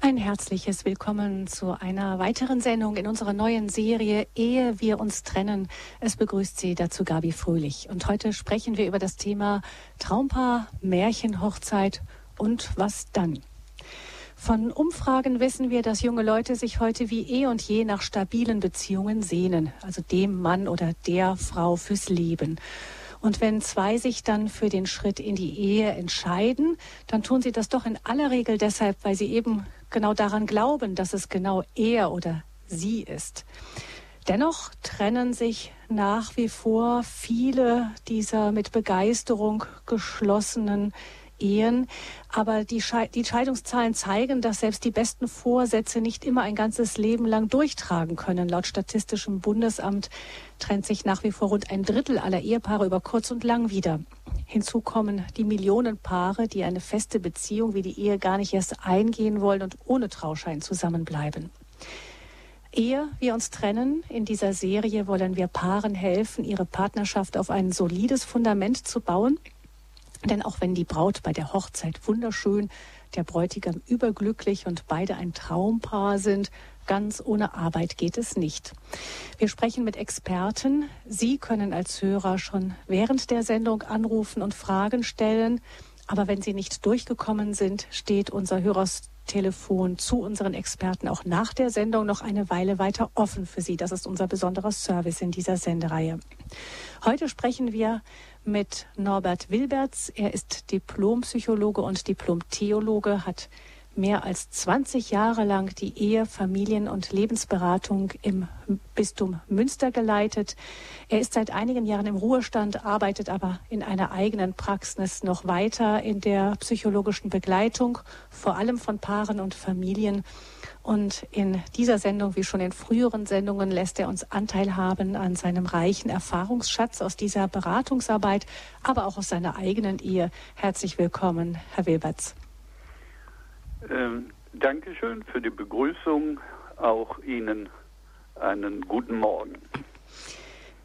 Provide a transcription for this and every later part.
Ein herzliches Willkommen zu einer weiteren Sendung in unserer neuen Serie Ehe wir uns trennen. Es begrüßt Sie dazu Gabi Fröhlich. Und heute sprechen wir über das Thema Traumpaar, Märchenhochzeit und was dann. Von Umfragen wissen wir, dass junge Leute sich heute wie eh und je nach stabilen Beziehungen sehnen, also dem Mann oder der Frau fürs Leben. Und wenn zwei sich dann für den Schritt in die Ehe entscheiden, dann tun sie das doch in aller Regel deshalb, weil sie eben genau daran glauben, dass es genau er oder sie ist. Dennoch trennen sich nach wie vor viele dieser mit Begeisterung geschlossenen Ehen. Aber die, die Scheidungszahlen zeigen, dass selbst die besten Vorsätze nicht immer ein ganzes Leben lang durchtragen können. Laut Statistischem Bundesamt trennt sich nach wie vor rund ein Drittel aller Ehepaare über kurz und lang wieder. Hinzu kommen die Millionen Paare, die eine feste Beziehung wie die Ehe gar nicht erst eingehen wollen und ohne Trauschein zusammenbleiben. Ehe wir uns trennen, in dieser Serie wollen wir Paaren helfen, ihre Partnerschaft auf ein solides Fundament zu bauen – denn auch wenn die Braut bei der Hochzeit wunderschön, der Bräutigam überglücklich und beide ein Traumpaar sind, ganz ohne Arbeit geht es nicht. Wir sprechen mit Experten. Sie können als Hörer schon während der Sendung anrufen und Fragen stellen. Aber wenn Sie nicht durchgekommen sind, steht unser Hörertelefon zu unseren Experten auch nach der Sendung noch eine Weile weiter offen für Sie. Das ist unser besonderer Service in dieser Sendereihe. Heute sprechen wir mit Norbert Wilberts. Er ist Diplompsychologe und Diplomtheologe, hat mehr als 20 Jahre lang die Ehe, Familien- und Lebensberatung im Bistum Münster geleitet. Er ist seit einigen Jahren im Ruhestand, arbeitet aber in einer eigenen Praxis noch weiter in der psychologischen Begleitung, vor allem von Paaren und Familien und in dieser Sendung, wie schon in früheren Sendungen, lässt er uns Anteil haben an seinem reichen Erfahrungsschatz aus dieser Beratungsarbeit, aber auch aus seiner eigenen Ehe. Herzlich willkommen, Herr Wilberts. Ähm, Dankeschön für die Begrüßung. Auch Ihnen einen guten Morgen.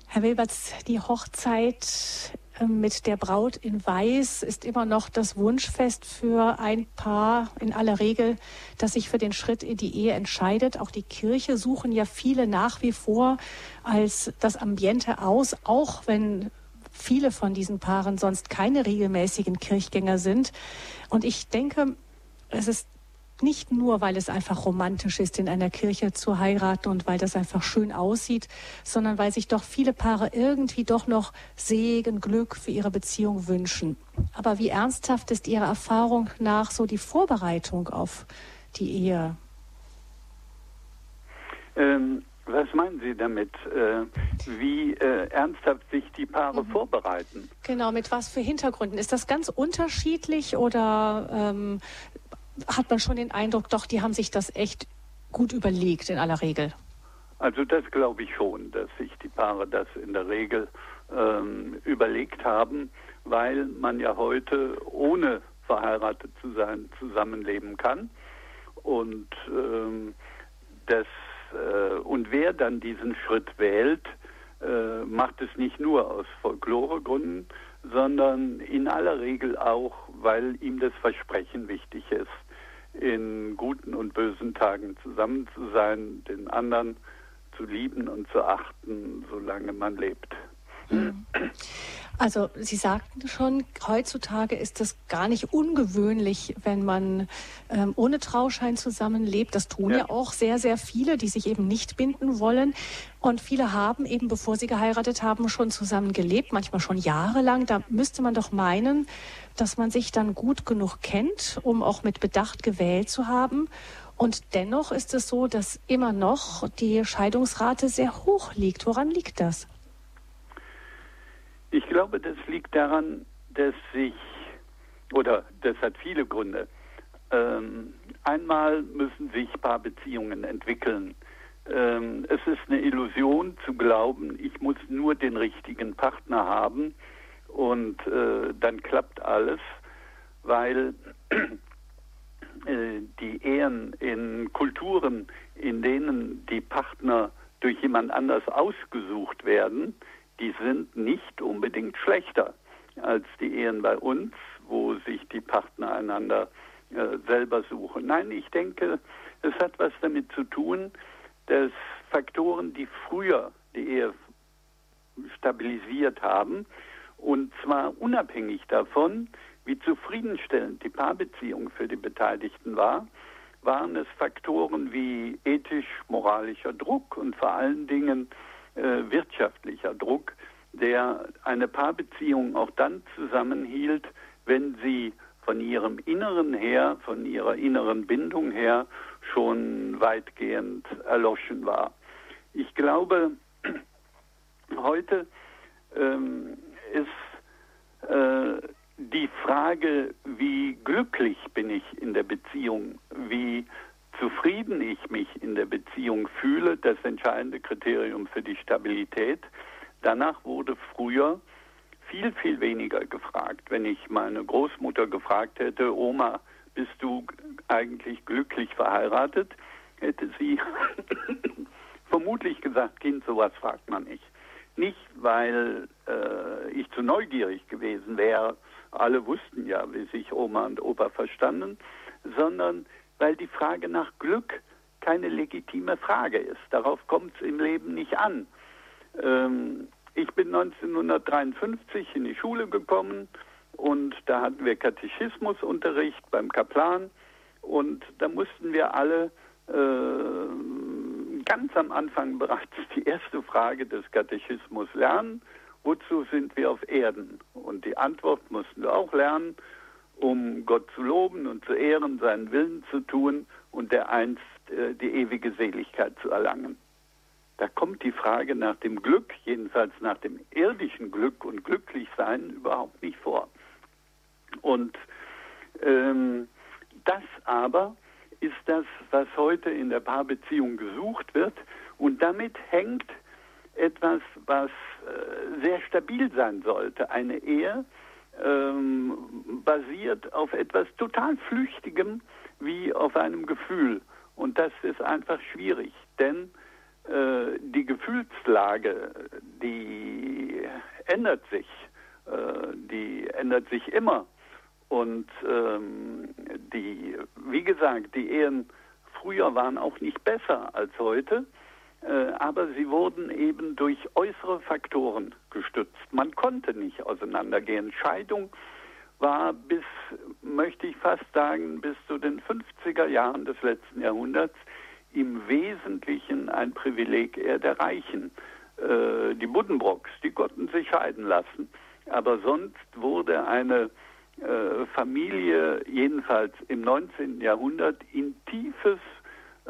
Herr Wilberts, die Hochzeit mit der Braut in Weiß ist immer noch das Wunschfest für ein Paar in aller Regel, das sich für den Schritt in die Ehe entscheidet. Auch die Kirche suchen ja viele nach wie vor als das Ambiente aus, auch wenn viele von diesen Paaren sonst keine regelmäßigen Kirchgänger sind. Und ich denke, es ist nicht nur, weil es einfach romantisch ist, in einer Kirche zu heiraten und weil das einfach schön aussieht, sondern weil sich doch viele Paare irgendwie doch noch Segen, Glück für ihre Beziehung wünschen. Aber wie ernsthaft ist Ihrer Erfahrung nach so die Vorbereitung auf die Ehe? Ähm, was meinen Sie damit? Äh, wie äh, ernsthaft sich die Paare mhm. vorbereiten? Genau, mit was für Hintergründen? Ist das ganz unterschiedlich oder ähm, hat man schon den Eindruck, doch, die haben sich das echt gut überlegt in aller Regel. Also das glaube ich schon, dass sich die Paare das in der Regel ähm, überlegt haben, weil man ja heute ohne verheiratet zu sein zusammenleben kann und ähm, das äh, und wer dann diesen Schritt wählt, äh, macht es nicht nur aus Folkloregründen, sondern in aller Regel auch, weil ihm das Versprechen wichtig ist, in guten und bösen Tagen zusammen zu sein, den anderen zu lieben und zu achten, solange man lebt. Also Sie sagten schon, heutzutage ist es gar nicht ungewöhnlich, wenn man ähm, ohne Trauschein zusammenlebt. Das tun ja. ja auch sehr, sehr viele, die sich eben nicht binden wollen. Und viele haben eben, bevor sie geheiratet haben, schon zusammen gelebt, manchmal schon jahrelang. Da müsste man doch meinen, dass man sich dann gut genug kennt, um auch mit Bedacht gewählt zu haben. Und dennoch ist es so, dass immer noch die Scheidungsrate sehr hoch liegt. Woran liegt das? Ich glaube, das liegt daran, dass sich, oder das hat viele Gründe, ähm, einmal müssen sich Paarbeziehungen entwickeln. Ähm, es ist eine Illusion zu glauben, ich muss nur den richtigen Partner haben und äh, dann klappt alles, weil äh, die Ehen in Kulturen, in denen die Partner durch jemand anders ausgesucht werden, die sind nicht unbedingt schlechter als die Ehen bei uns, wo sich die Partner einander äh, selber suche. Nein, ich denke, es hat was damit zu tun, dass Faktoren, die früher die Ehe stabilisiert haben, und zwar unabhängig davon, wie zufriedenstellend die Paarbeziehung für die Beteiligten war, waren es Faktoren wie ethisch-moralischer Druck und vor allen Dingen äh, wirtschaftlicher Druck, der eine Paarbeziehung auch dann zusammenhielt, wenn sie von ihrem Inneren her, von ihrer inneren Bindung her schon weitgehend erloschen war. Ich glaube, heute ähm, ist äh, die Frage, wie glücklich bin ich in der Beziehung, wie zufrieden ich mich in der Beziehung fühle, das entscheidende Kriterium für die Stabilität. Danach wurde früher viel, viel weniger gefragt. Wenn ich meine Großmutter gefragt hätte, Oma, bist du eigentlich glücklich verheiratet, hätte sie vermutlich gesagt, Kind, sowas fragt man nicht. Nicht, weil äh, ich zu neugierig gewesen wäre, alle wussten ja, wie sich Oma und Opa verstanden, sondern weil die Frage nach Glück keine legitime Frage ist. Darauf kommt es im Leben nicht an. Ähm, ich bin 1953 in die Schule gekommen und da hatten wir Katechismusunterricht beim Kaplan und da mussten wir alle äh, ganz am Anfang bereits die erste Frage des Katechismus lernen. Wozu sind wir auf Erden? Und die Antwort mussten wir auch lernen, um Gott zu loben und zu ehren, seinen Willen zu tun und der einst äh, die ewige Seligkeit zu erlangen. Da kommt die Frage nach dem Glück, jedenfalls nach dem irdischen Glück und Glücklichsein überhaupt nicht vor. Und ähm, das aber ist das, was heute in der Paarbeziehung gesucht wird. Und damit hängt etwas, was äh, sehr stabil sein sollte. Eine Ehe ähm, basiert auf etwas total Flüchtigem wie auf einem Gefühl. Und das ist einfach schwierig, denn äh, die Gefühlslage, die ändert sich, äh, die ändert sich immer. Und ähm, die, wie gesagt, die Ehen früher waren auch nicht besser als heute, aber sie wurden eben durch äußere Faktoren gestützt. Man konnte nicht auseinandergehen. Scheidung war bis, möchte ich fast sagen, bis zu den 50er Jahren des letzten Jahrhunderts im Wesentlichen ein Privileg eher der Reichen. Äh, die Buddenbrocks, die konnten sich scheiden lassen. Aber sonst wurde eine äh, Familie, jedenfalls im 19. Jahrhundert, in tiefes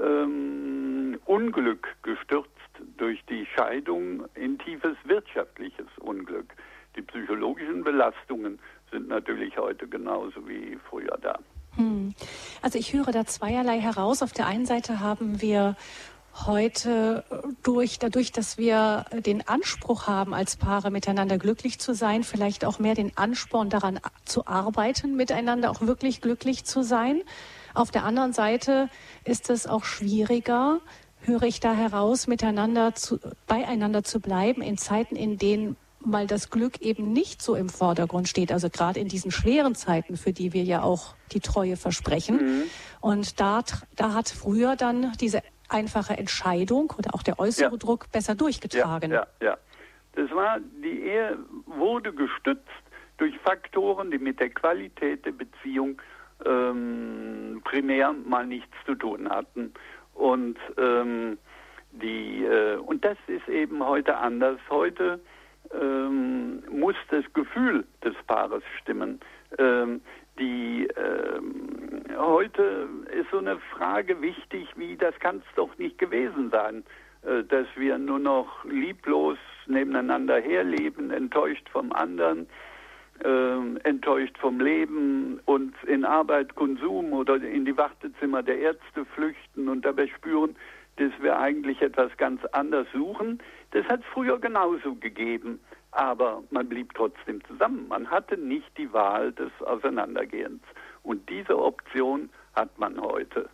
ähm, Unglück gestürzt durch die Scheidung, in tiefes wirtschaftliches Unglück. Die psychologischen Belastungen sind natürlich heute genauso wie früher da. Hm. Also ich höre da zweierlei heraus. Auf der einen Seite haben wir heute durch, dadurch, dass wir den Anspruch haben, als Paare miteinander glücklich zu sein, vielleicht auch mehr den Ansporn daran zu arbeiten, miteinander auch wirklich glücklich zu sein. Auf der anderen Seite ist es auch schwieriger, höre ich da heraus, miteinander zu, beieinander zu bleiben in Zeiten, in denen mal das Glück eben nicht so im Vordergrund steht. Also gerade in diesen schweren Zeiten, für die wir ja auch die Treue versprechen. Mhm. Und da, da hat früher dann diese einfache Entscheidung oder auch der äußere ja. Druck besser durchgetragen. Ja, ja, ja. Das war, die Ehe wurde gestützt durch Faktoren, die mit der Qualität der Beziehung ähm, primär mal nichts zu tun hatten. Und ähm, die äh, und das ist eben heute anders. Heute ähm, muss das Gefühl des Paares stimmen. Ähm, die ähm, heute ist so eine Frage wichtig, wie das kann es doch nicht gewesen sein, äh, dass wir nur noch lieblos nebeneinander herleben, enttäuscht vom anderen, äh, enttäuscht vom Leben und in Arbeit, Konsum oder in die Wartezimmer der Ärzte flüchten und dabei spüren, dass wir eigentlich etwas ganz anderes suchen. Das hat es früher genauso gegeben aber man blieb trotzdem zusammen. Man hatte nicht die Wahl des Auseinandergehens. Und diese Option hat man heute.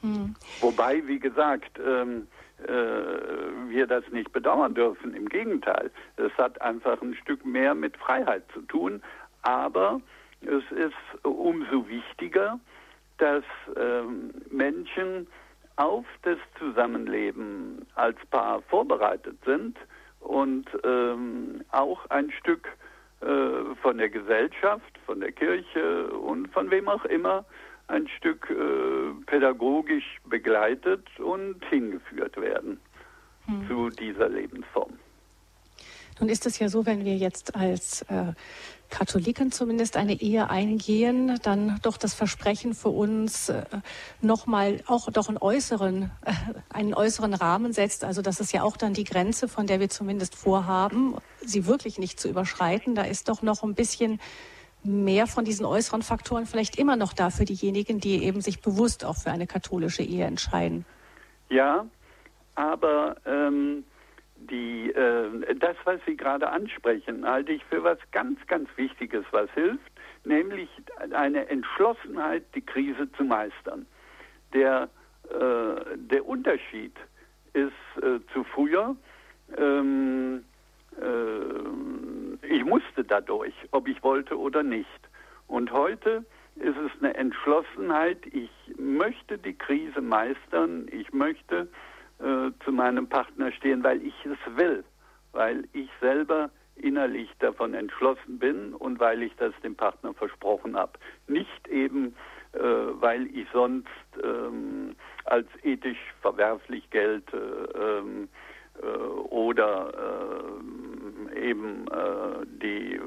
Hm. Wobei, wie gesagt, ähm, äh, wir das nicht bedauern dürfen. Im Gegenteil, es hat einfach ein Stück mehr mit Freiheit zu tun. Aber es ist umso wichtiger, dass ähm, Menschen auf das Zusammenleben als Paar vorbereitet sind und ähm, auch ein Stück äh, von der Gesellschaft, von der Kirche und von wem auch immer ein Stück äh, pädagogisch begleitet und hingeführt werden hm. zu dieser Lebensform. Nun ist es ja so, wenn wir jetzt als äh, Katholiken zumindest eine Ehe eingehen, dann doch das Versprechen für uns äh, nochmal auch doch einen äußeren, äh, einen äußeren Rahmen setzt. Also das ist ja auch dann die Grenze, von der wir zumindest vorhaben, sie wirklich nicht zu überschreiten. Da ist doch noch ein bisschen mehr von diesen äußeren Faktoren vielleicht immer noch da für diejenigen, die eben sich bewusst auch für eine katholische Ehe entscheiden. Ja, aber ähm, die, äh, das, was Sie gerade ansprechen, halte ich für was ganz, ganz Wichtiges, was hilft, nämlich eine Entschlossenheit, die Krise zu meistern. Der, äh, der Unterschied ist äh, zu früher, ähm, äh, ich musste dadurch, ob ich wollte oder nicht. Und heute ist es eine Entschlossenheit, ich möchte die Krise meistern, ich möchte äh, zu meinem Partner stehen, weil ich es will, weil ich selber innerlich davon entschlossen bin und weil ich das dem Partner versprochen habe. Nicht eben, äh, weil ich sonst ähm, als ethisch verwerflich gelte ähm, äh, oder äh, eben äh, die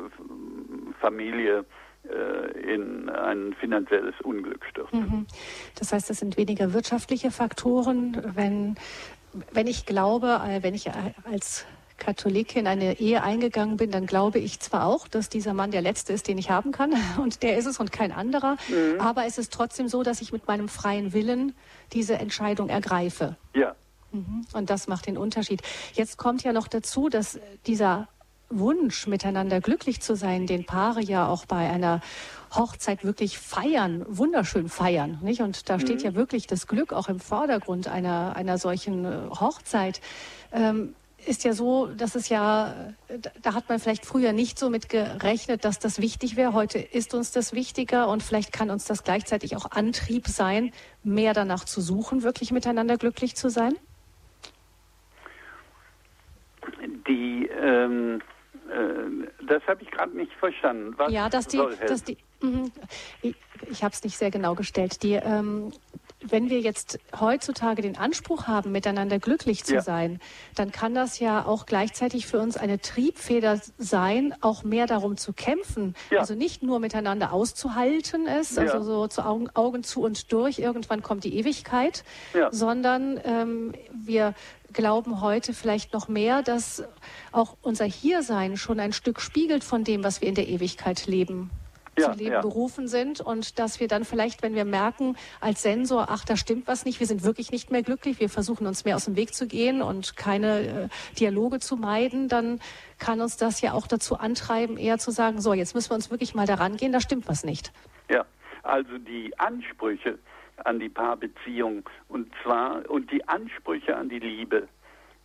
Familie äh, in ein finanzielles Unglück stürzt. Mhm. Das heißt, das sind weniger wirtschaftliche Faktoren. Wenn, wenn ich glaube, äh, wenn ich äh, als Katholikin in eine Ehe eingegangen bin, dann glaube ich zwar auch, dass dieser Mann der letzte ist, den ich haben kann, und der ist es und kein anderer, mhm. aber es ist trotzdem so, dass ich mit meinem freien Willen diese Entscheidung ergreife. Ja. Mhm. Und das macht den Unterschied. Jetzt kommt ja noch dazu, dass dieser Wunsch, miteinander glücklich zu sein, den Paare ja auch bei einer Hochzeit wirklich feiern, wunderschön feiern, nicht? Und da steht mhm. ja wirklich das Glück auch im Vordergrund einer, einer solchen äh, Hochzeit. Ähm, ist ja so, dass es ja, da hat man vielleicht früher nicht so mit gerechnet, dass das wichtig wäre. Heute ist uns das wichtiger und vielleicht kann uns das gleichzeitig auch Antrieb sein, mehr danach zu suchen, wirklich miteinander glücklich zu sein. Die ähm, äh, das habe ich gerade nicht verstanden. Was ja, dass die, dass die mh, ich, ich habe es nicht sehr genau gestellt. Die, ähm, wenn wir jetzt heutzutage den Anspruch haben, miteinander glücklich zu ja. sein, dann kann das ja auch gleichzeitig für uns eine Triebfeder sein, auch mehr darum zu kämpfen. Ja. Also nicht nur miteinander auszuhalten es, ja. also so zu Augen, Augen, zu und durch, irgendwann kommt die Ewigkeit, sondern ähm, wir glauben heute vielleicht noch mehr, dass auch unser Hiersein schon ein Stück spiegelt von dem, was wir in der Ewigkeit leben ja, zu leben ja. berufen sind und dass wir dann vielleicht, wenn wir merken als Sensor, ach, da stimmt was nicht, wir sind wirklich nicht mehr glücklich, wir versuchen uns mehr aus dem Weg zu gehen und keine äh, Dialoge zu meiden, dann kann uns das ja auch dazu antreiben, eher zu sagen, so, jetzt müssen wir uns wirklich mal daran gehen, da stimmt was nicht. Ja, also die Ansprüche an die Paarbeziehung und zwar und die Ansprüche an die Liebe,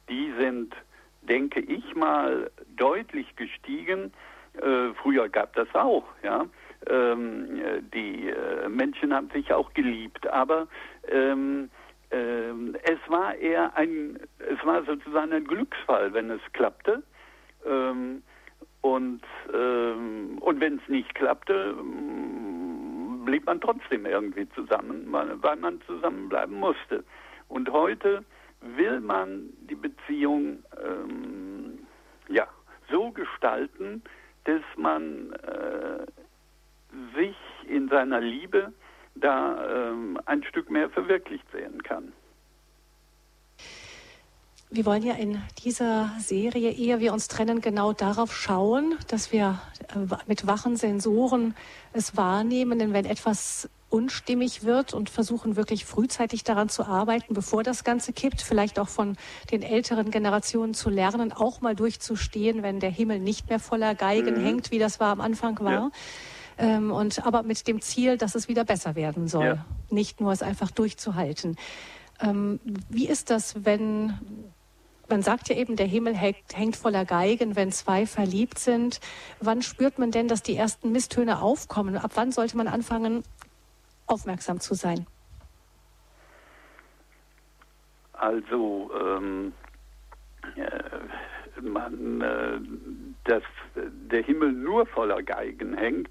die sind, denke ich mal, deutlich gestiegen. Äh, früher gab das auch, ja. Ähm, die äh, Menschen haben sich auch geliebt, aber ähm, ähm, es war eher ein, es war sozusagen ein Glücksfall, wenn es klappte. Ähm, und ähm, und wenn es nicht klappte, blieb man trotzdem irgendwie zusammen, weil man zusammenbleiben musste. Und heute will man die Beziehung ähm, ja, so gestalten, dass man äh, sich in seiner Liebe da ähm, ein Stück mehr verwirklicht sehen kann. Wir wollen ja in dieser Serie, ehe wir uns trennen, genau darauf schauen, dass wir äh, mit wachen Sensoren es wahrnehmen, denn wenn etwas unstimmig wird und versuchen wirklich frühzeitig daran zu arbeiten, bevor das Ganze kippt, vielleicht auch von den älteren Generationen zu lernen, auch mal durchzustehen, wenn der Himmel nicht mehr voller Geigen mhm. hängt, wie das war am Anfang war. Ja. Ähm, und aber mit dem Ziel, dass es wieder besser werden soll, ja. nicht nur es einfach durchzuhalten. Ähm, wie ist das, wenn man sagt ja eben, der Himmel hängt, hängt, voller Geigen, wenn zwei verliebt sind. Wann spürt man denn, dass die ersten Misstöne aufkommen? Ab wann sollte man anfangen, aufmerksam zu sein? Also ähm, äh, man, äh, dass der Himmel nur voller Geigen hängt,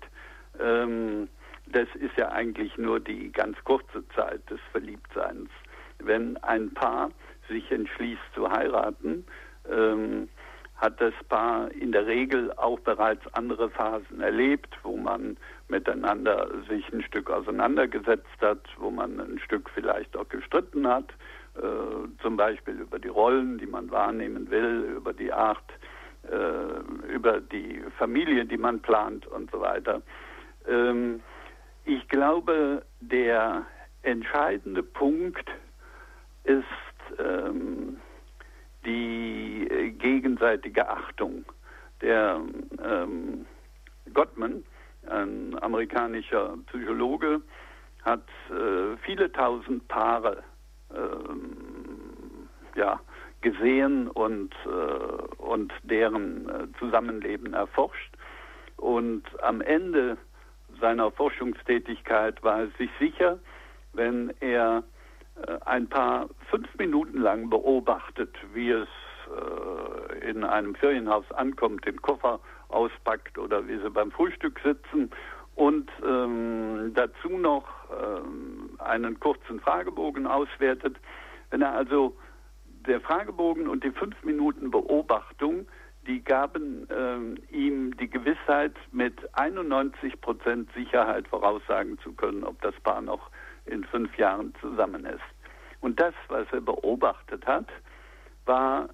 ähm, das ist ja eigentlich nur die ganz kurze Zeit des Verliebtseins. Wenn ein Paar sich entschließt zu heiraten, ähm, hat das Paar in der Regel auch bereits andere Phasen erlebt, wo man miteinander sich ein Stück auseinandergesetzt hat, wo man ein Stück vielleicht auch gestritten hat, äh, zum Beispiel über die Rollen, die man wahrnehmen will, über die Art, äh, über die Familie, die man plant und so weiter. Ähm, ich glaube, der entscheidende Punkt ist ähm, die äh, gegenseitige Achtung. Der ähm, Gottman, ein amerikanischer Psychologe, hat äh, viele tausend Paare ähm, ja, gesehen und, äh, und deren äh, Zusammenleben erforscht. Und am Ende seiner Forschungstätigkeit war er sich sicher, wenn er äh, ein paar fünf Minuten lang beobachtet, wie es äh, in einem Ferienhaus ankommt, den Koffer auspackt oder wie sie beim Frühstück sitzen und ähm, dazu noch ähm, einen kurzen Fragebogen auswertet. Wenn er also der Fragebogen und die fünf Minuten Beobachtung, die gaben ähm, ihm die Gewissheit, mit 91 Prozent Sicherheit voraussagen zu können, ob das Paar noch in fünf Jahren zusammen ist. Und das, was er beobachtet hat, war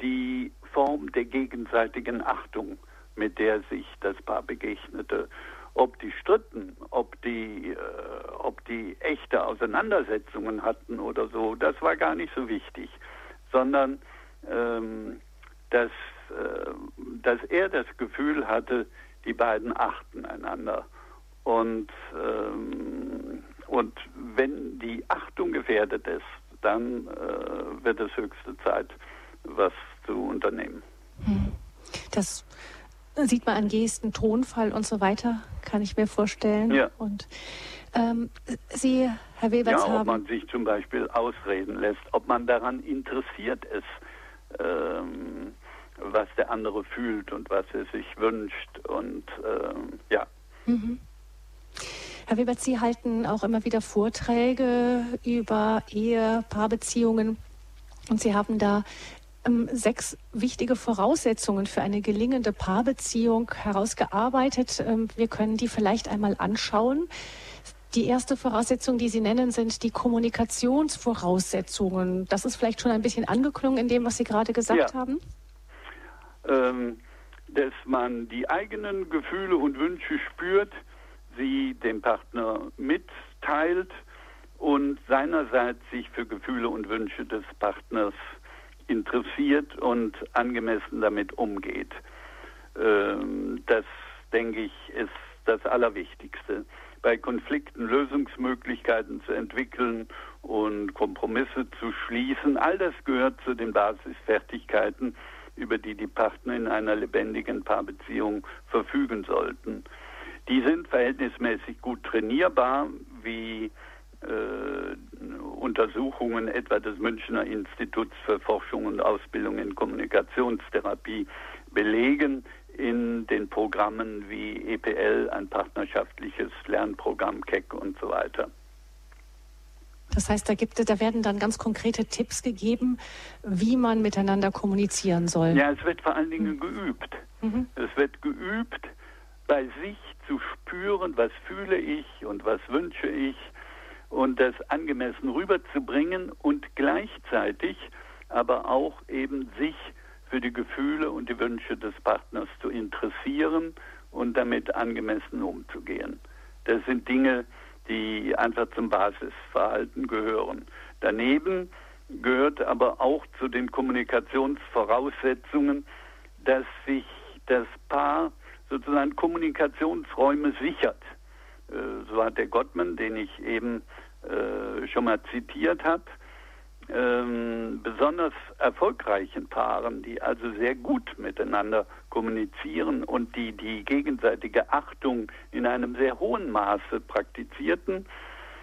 die Form der gegenseitigen Achtung, mit der sich das Paar begegnete. Ob die stritten, ob die, äh, ob die echte Auseinandersetzungen hatten oder so, das war gar nicht so wichtig, sondern ähm, dass, äh, dass er das Gefühl hatte, die beiden achten einander. Und ähm, und wenn die Achtung gefährdet ist, dann äh, wird es höchste Zeit, was zu unternehmen. Hm. Das sieht man an Gesten, Tonfall und so weiter, kann ich mir vorstellen. Ja. Und ähm, Sie, Herr Webers, ja, haben... ob man sich zum Beispiel ausreden lässt, ob man daran interessiert ist, ähm, was der andere fühlt und was er sich wünscht und ähm, ja. Mhm. Herr Webert, Sie halten auch immer wieder Vorträge über Ehe, Paarbeziehungen und Sie haben da ähm, sechs wichtige Voraussetzungen für eine gelingende Paarbeziehung herausgearbeitet. Ähm, wir können die vielleicht einmal anschauen. Die erste Voraussetzung, die Sie nennen, sind die Kommunikationsvoraussetzungen. Das ist vielleicht schon ein bisschen angeklungen in dem, was Sie gerade gesagt ja. haben. Ähm, dass man die eigenen Gefühle und Wünsche spürt, sie dem Partner mitteilt und seinerseits sich für Gefühle und Wünsche des Partners interessiert und angemessen damit umgeht. Ähm, das, denke ich, ist das Allerwichtigste. Bei Konflikten Lösungsmöglichkeiten zu entwickeln und Kompromisse zu schließen, all das gehört zu den Basisfertigkeiten, über die die Partner in einer lebendigen Paarbeziehung verfügen sollten. Die sind verhältnismäßig gut trainierbar, wie äh, Untersuchungen etwa des Münchner Instituts für Forschung und Ausbildung in Kommunikationstherapie belegen in den Programmen wie EPL, ein partnerschaftliches Lernprogramm, KEC und so weiter. Das heißt, da, gibt, da werden dann ganz konkrete Tipps gegeben, wie man miteinander kommunizieren soll. Ja, es wird vor allen Dingen geübt. Mhm. Es wird geübt, bei sich zu spüren, was fühle ich und was wünsche ich und das angemessen rüberzubringen und gleichzeitig aber auch eben sich für die Gefühle und die Wünsche des Partners zu interessieren und damit angemessen umzugehen. Das sind Dinge, die einfach zum Basisverhalten gehören. Daneben gehört aber auch zu den Kommunikationsvoraussetzungen, dass sich das Paar sozusagen Kommunikationsräume sichert. Äh, so hat der Gottman, den ich eben äh, schon mal zitiert habe, ähm, besonders erfolgreichen Paaren, die also sehr gut miteinander kommunizieren und die die gegenseitige Achtung in einem sehr hohen Maße praktizierten,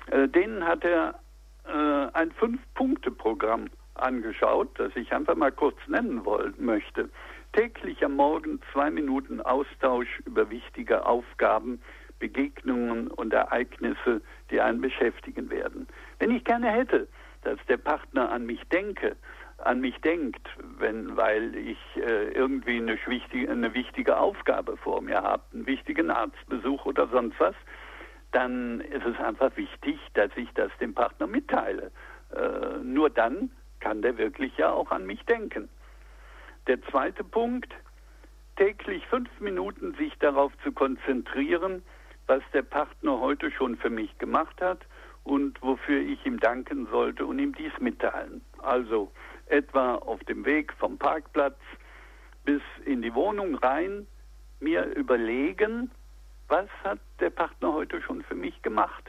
äh, denen hat er äh, ein Fünf-Punkte-Programm angeschaut, das ich einfach mal kurz nennen wollen möchte. Täglich am Morgen zwei Minuten Austausch über wichtige Aufgaben, Begegnungen und Ereignisse, die einen beschäftigen werden. Wenn ich gerne hätte, dass der Partner an mich denke, an mich denkt, wenn, weil ich äh, irgendwie eine wichtige, eine wichtige Aufgabe vor mir habe, einen wichtigen Arztbesuch oder sonst was, dann ist es einfach wichtig, dass ich das dem Partner mitteile. Äh, nur dann kann der wirklich ja auch an mich denken. Der zweite Punkt, täglich fünf Minuten sich darauf zu konzentrieren, was der Partner heute schon für mich gemacht hat und wofür ich ihm danken sollte und ihm dies mitteilen. Also etwa auf dem Weg vom Parkplatz bis in die Wohnung rein, mir überlegen, was hat der Partner heute schon für mich gemacht?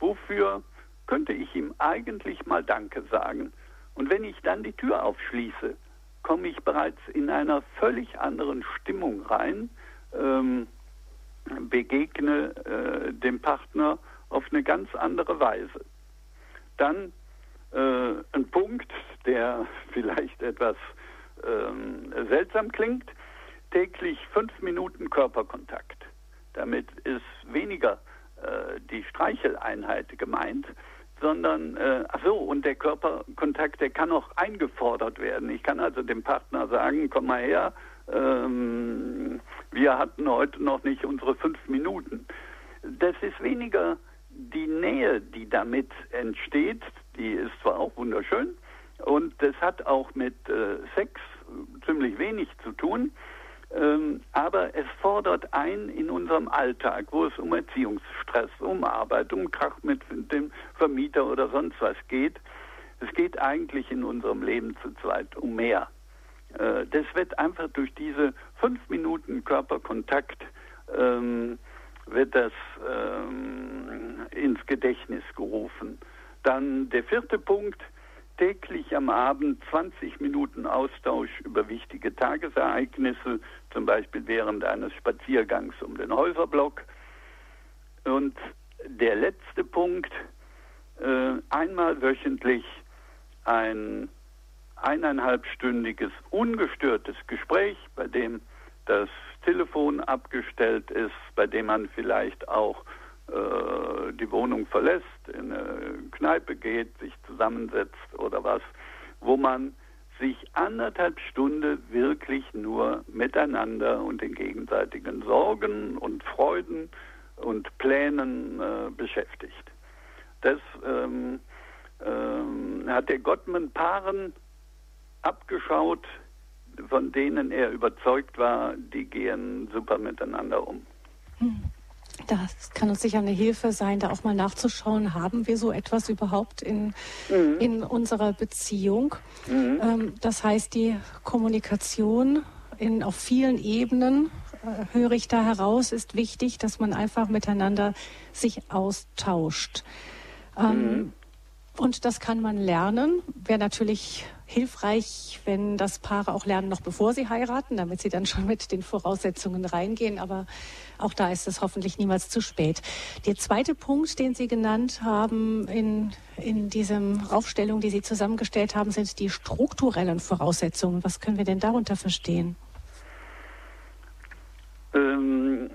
Wofür könnte ich ihm eigentlich mal Danke sagen? Und wenn ich dann die Tür aufschließe, komme ich bereits in einer völlig anderen Stimmung rein, ähm, begegne äh, dem Partner auf eine ganz andere Weise. Dann äh, ein Punkt, der vielleicht etwas ähm, seltsam klingt, täglich fünf Minuten Körperkontakt. Damit ist weniger äh, die Streicheleinheit gemeint, sondern, äh, ach so, und der Körperkontakt, der kann auch eingefordert werden. Ich kann also dem Partner sagen, komm mal her, ähm, wir hatten heute noch nicht unsere fünf Minuten. Das ist weniger die Nähe, die damit entsteht, die ist zwar auch wunderschön und das hat auch mit äh, Sex ziemlich wenig zu tun, ähm, aber es fordert ein in unserem Alltag, wo es um Erziehungsstress, um Arbeit, um Krach mit dem Vermieter oder sonst was geht. Es geht eigentlich in unserem Leben zu zweit um mehr. Äh, das wird einfach durch diese fünf Minuten Körperkontakt ähm, wird das ähm, ins Gedächtnis gerufen. Dann der vierte Punkt, täglich am Abend 20 Minuten Austausch über wichtige Tagesereignisse, zum Beispiel während eines Spaziergangs um den Häuserblock. Und der letzte Punkt, äh, einmal wöchentlich ein eineinhalbstündiges ungestörtes Gespräch, bei dem das Telefon abgestellt ist, bei dem man vielleicht auch äh, die Wohnung verlässt, in eine Kneipe geht, sich zusammensetzt oder was, wo man sich anderthalb Stunden wirklich nur miteinander und den gegenseitigen Sorgen und Freuden und Plänen äh, beschäftigt. Das ähm, ähm, hat der Gottman Paaren abgeschaut, von denen er überzeugt war, die gehen super miteinander um. Hm. Das kann uns sicher eine Hilfe sein, da auch mal nachzuschauen, haben wir so etwas überhaupt in, mhm. in unserer Beziehung. Mhm. Ähm, das heißt, die Kommunikation in, auf vielen Ebenen, äh, höre ich da heraus, ist wichtig, dass man einfach miteinander sich austauscht. Ähm, mhm. Und das kann man lernen. Wäre natürlich hilfreich, wenn das Paare auch lernen, noch bevor sie heiraten, damit sie dann schon mit den Voraussetzungen reingehen. Aber auch da ist es hoffentlich niemals zu spät. Der zweite Punkt, den Sie genannt haben in, in diesem Aufstellung, die Sie zusammengestellt haben, sind die strukturellen Voraussetzungen. Was können wir denn darunter verstehen? Ähm,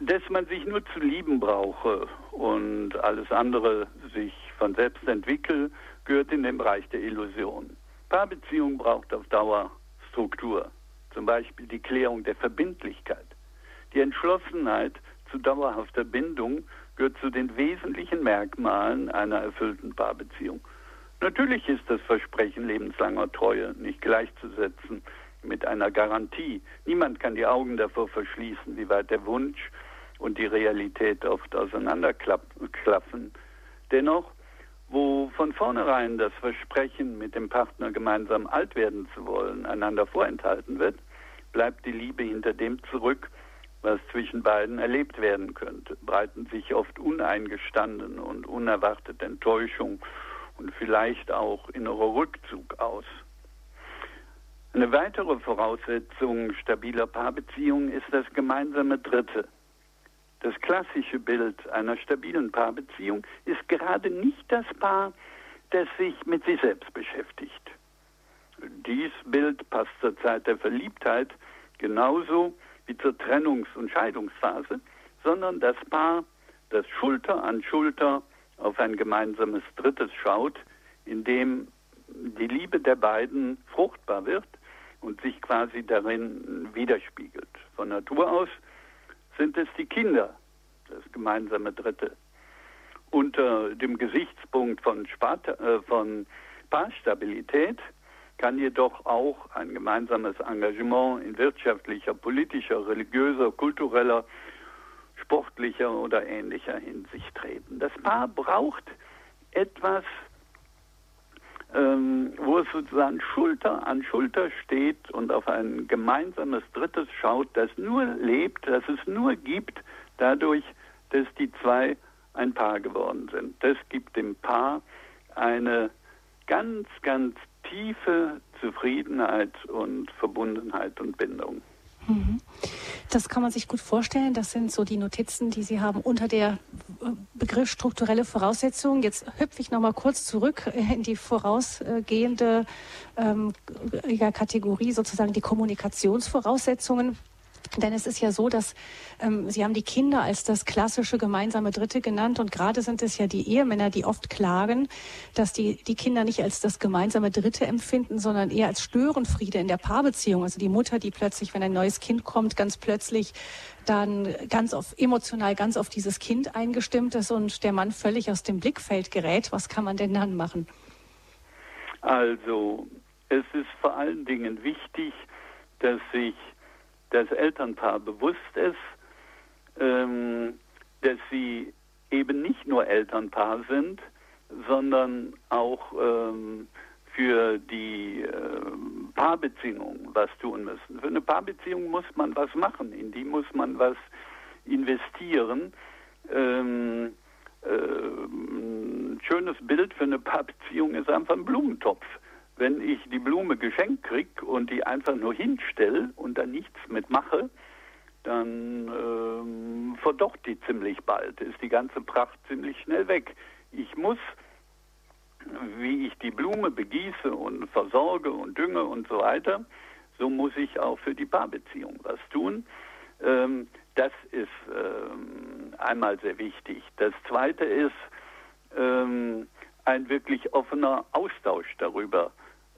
dass man sich nur zu lieben brauche und alles andere sich von selbst entwickelt, gehört in den Bereich der Illusion. Paarbeziehung braucht auf Dauer Struktur, zum Beispiel die Klärung der Verbindlichkeit. Die Entschlossenheit zu dauerhafter Bindung gehört zu den wesentlichen Merkmalen einer erfüllten Paarbeziehung. Natürlich ist das Versprechen lebenslanger Treue nicht gleichzusetzen mit einer Garantie. Niemand kann die Augen davor verschließen, wie weit der Wunsch und die Realität oft auseinanderklaffen. Dennoch wo von vornherein das Versprechen, mit dem Partner gemeinsam alt werden zu wollen, einander vorenthalten wird, bleibt die Liebe hinter dem zurück, was zwischen beiden erlebt werden könnte, breiten sich oft uneingestanden und unerwartete Enttäuschung und vielleicht auch innerer Rückzug aus. Eine weitere Voraussetzung stabiler Paarbeziehungen ist das gemeinsame Dritte. Das klassische Bild einer stabilen Paarbeziehung ist gerade nicht das Paar, das sich mit sich selbst beschäftigt. Dies Bild passt zur Zeit der Verliebtheit genauso wie zur Trennungs- und Scheidungsphase, sondern das Paar, das Schulter an Schulter auf ein gemeinsames Drittes schaut, in dem die Liebe der beiden fruchtbar wird und sich quasi darin widerspiegelt. Von Natur aus sind es die Kinder, das gemeinsame Dritte. Unter dem Gesichtspunkt von, Spart äh, von Paarstabilität kann jedoch auch ein gemeinsames Engagement in wirtschaftlicher, politischer, religiöser, kultureller, sportlicher oder ähnlicher Hinsicht treten. Das Paar braucht etwas, ähm, wo es sozusagen Schulter an Schulter steht und auf ein gemeinsames Drittes schaut, das nur lebt, das es nur gibt, dadurch, dass die zwei ein Paar geworden sind. Das gibt dem Paar eine ganz, ganz tiefe Zufriedenheit und Verbundenheit und Bindung. Mhm. Das kann man sich gut vorstellen. Das sind so die Notizen, die Sie haben unter der äh, Begriff strukturelle Voraussetzungen. Jetzt hüpfe ich noch mal kurz zurück in die vorausgehende ähm, Kategorie, sozusagen die Kommunikationsvoraussetzungen. Denn es ist ja so, dass ähm, Sie haben die Kinder als das klassische gemeinsame Dritte genannt und gerade sind es ja die Ehemänner, die oft klagen, dass die, die Kinder nicht als das gemeinsame Dritte empfinden, sondern eher als Störenfriede in der Paarbeziehung. Also die Mutter, die plötzlich, wenn ein neues Kind kommt, ganz plötzlich dann ganz auf emotional ganz auf dieses Kind eingestimmt ist und der Mann völlig aus dem Blickfeld gerät. Was kann man denn dann machen? Also es ist vor allen Dingen wichtig, dass sich das Elternpaar bewusst ist, ähm, dass sie eben nicht nur Elternpaar sind, sondern auch ähm, für die äh, Paarbeziehung was tun müssen. Für eine Paarbeziehung muss man was machen, in die muss man was investieren. Ähm, äh, ein schönes Bild für eine Paarbeziehung ist einfach ein Blumentopf wenn ich die Blume geschenkt kriege und die einfach nur hinstelle und da nichts mitmache, dann ähm, verdocht die ziemlich bald, ist die ganze Pracht ziemlich schnell weg. Ich muss, wie ich die Blume begieße und versorge und dünge und so weiter, so muss ich auch für die Paarbeziehung was tun. Ähm, das ist ähm, einmal sehr wichtig. Das Zweite ist ähm, ein wirklich offener Austausch darüber,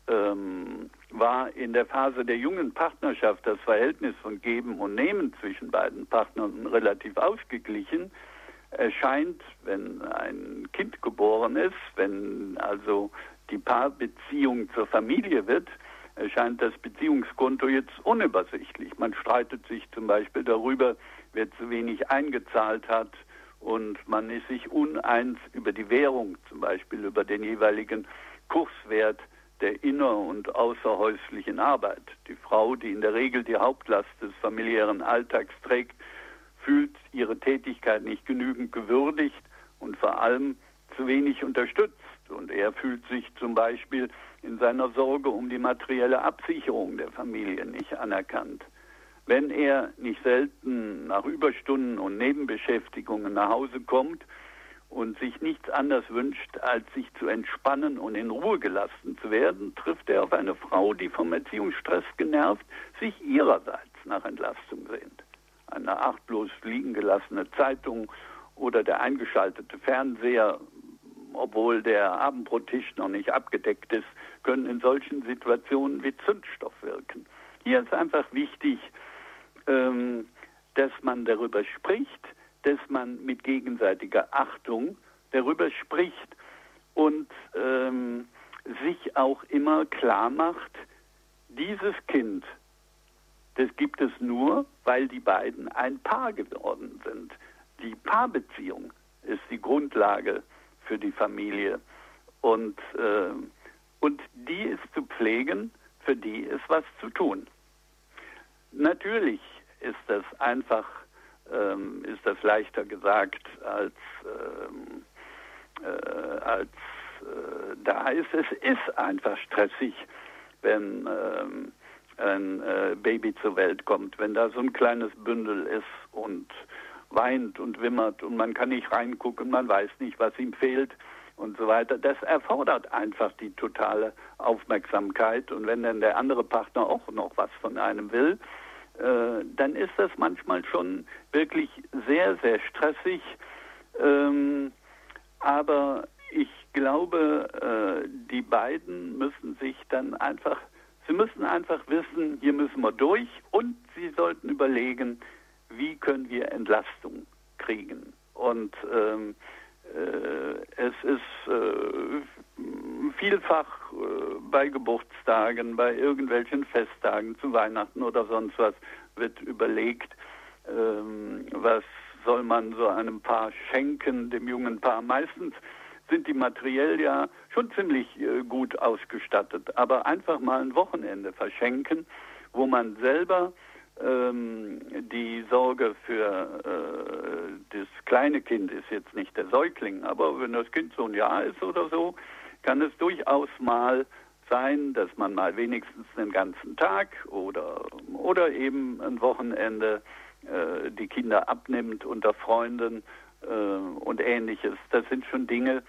ähm, war in der Phase der jungen Partnerschaft das Verhältnis von Geben und Nehmen zwischen beiden Partnern relativ ausgeglichen. Erscheint, wenn ein Kind geboren ist, wenn also die Paarbeziehung zur Familie wird, erscheint das Beziehungskonto jetzt unübersichtlich. Man streitet sich zum Beispiel darüber, wer zu wenig eingezahlt hat und man ist sich uneins über die Währung, zum Beispiel über den jeweiligen Kurswert der inner- und außerhäuslichen Arbeit. Die Frau, die in der Regel die Hauptlast des familiären Alltags trägt, fühlt ihre Tätigkeit nicht genügend gewürdigt und vor allem zu wenig unterstützt. Und er fühlt sich zum Beispiel in seiner Sorge um die materielle Absicherung der Familie nicht anerkannt. Wenn er nicht selten nach Überstunden und Nebenbeschäftigungen nach Hause kommt und sich nichts anderes wünscht, als sich zu entspannen und in Ruhe gelassen zu werden, trifft er auf eine Frau, die vom Erziehungsstress genervt sich ihrerseits nach Entlastung sehnt. Eine achtlos liegen gelassene Zeitung oder der eingeschaltete Fernseher, obwohl der Abendbrottisch noch nicht abgedeckt ist, können in solchen Situationen wie Zündstoff wirken. Hier ist einfach wichtig, ähm, dass man darüber spricht, dass man mit gegenseitiger Achtung darüber spricht und ähm, sich auch immer klar macht, dieses Kind, das gibt es nur, weil die beiden ein Paar geworden sind. Die Paarbeziehung ist die Grundlage für die Familie und, äh, und die ist zu pflegen, für die ist was zu tun. Natürlich ist das einfach ähm, ist das leichter gesagt als, ähm, äh, als äh, da ist. Es ist einfach stressig, wenn ähm, ein äh, Baby zur Welt kommt, wenn da so ein kleines Bündel ist und weint und wimmert und man kann nicht reingucken, man weiß nicht, was ihm fehlt und so weiter. Das erfordert einfach die totale Aufmerksamkeit und wenn dann der andere Partner auch noch was von einem will, äh, dann ist das manchmal schon wirklich sehr, sehr stressig. Ähm, aber ich glaube, äh, die beiden müssen sich dann einfach Sie müssen einfach wissen, hier müssen wir durch und Sie sollten überlegen, wie können wir Entlastung kriegen. Und ähm, äh, es ist äh, vielfach äh, bei Geburtstagen, bei irgendwelchen Festtagen zu Weihnachten oder sonst was wird überlegt, ähm, was soll man so einem Paar schenken, dem jungen Paar. Meistens sind die materiell ja schon ziemlich äh, gut ausgestattet. Aber einfach mal ein Wochenende verschenken, wo man selber ähm, die Sorge für äh, das kleine Kind ist jetzt nicht der Säugling, aber wenn das Kind so ein Jahr ist oder so, kann es durchaus mal sein, dass man mal wenigstens einen ganzen Tag oder, oder eben ein Wochenende äh, die Kinder abnimmt unter Freunden äh, und ähnliches. Das sind schon Dinge,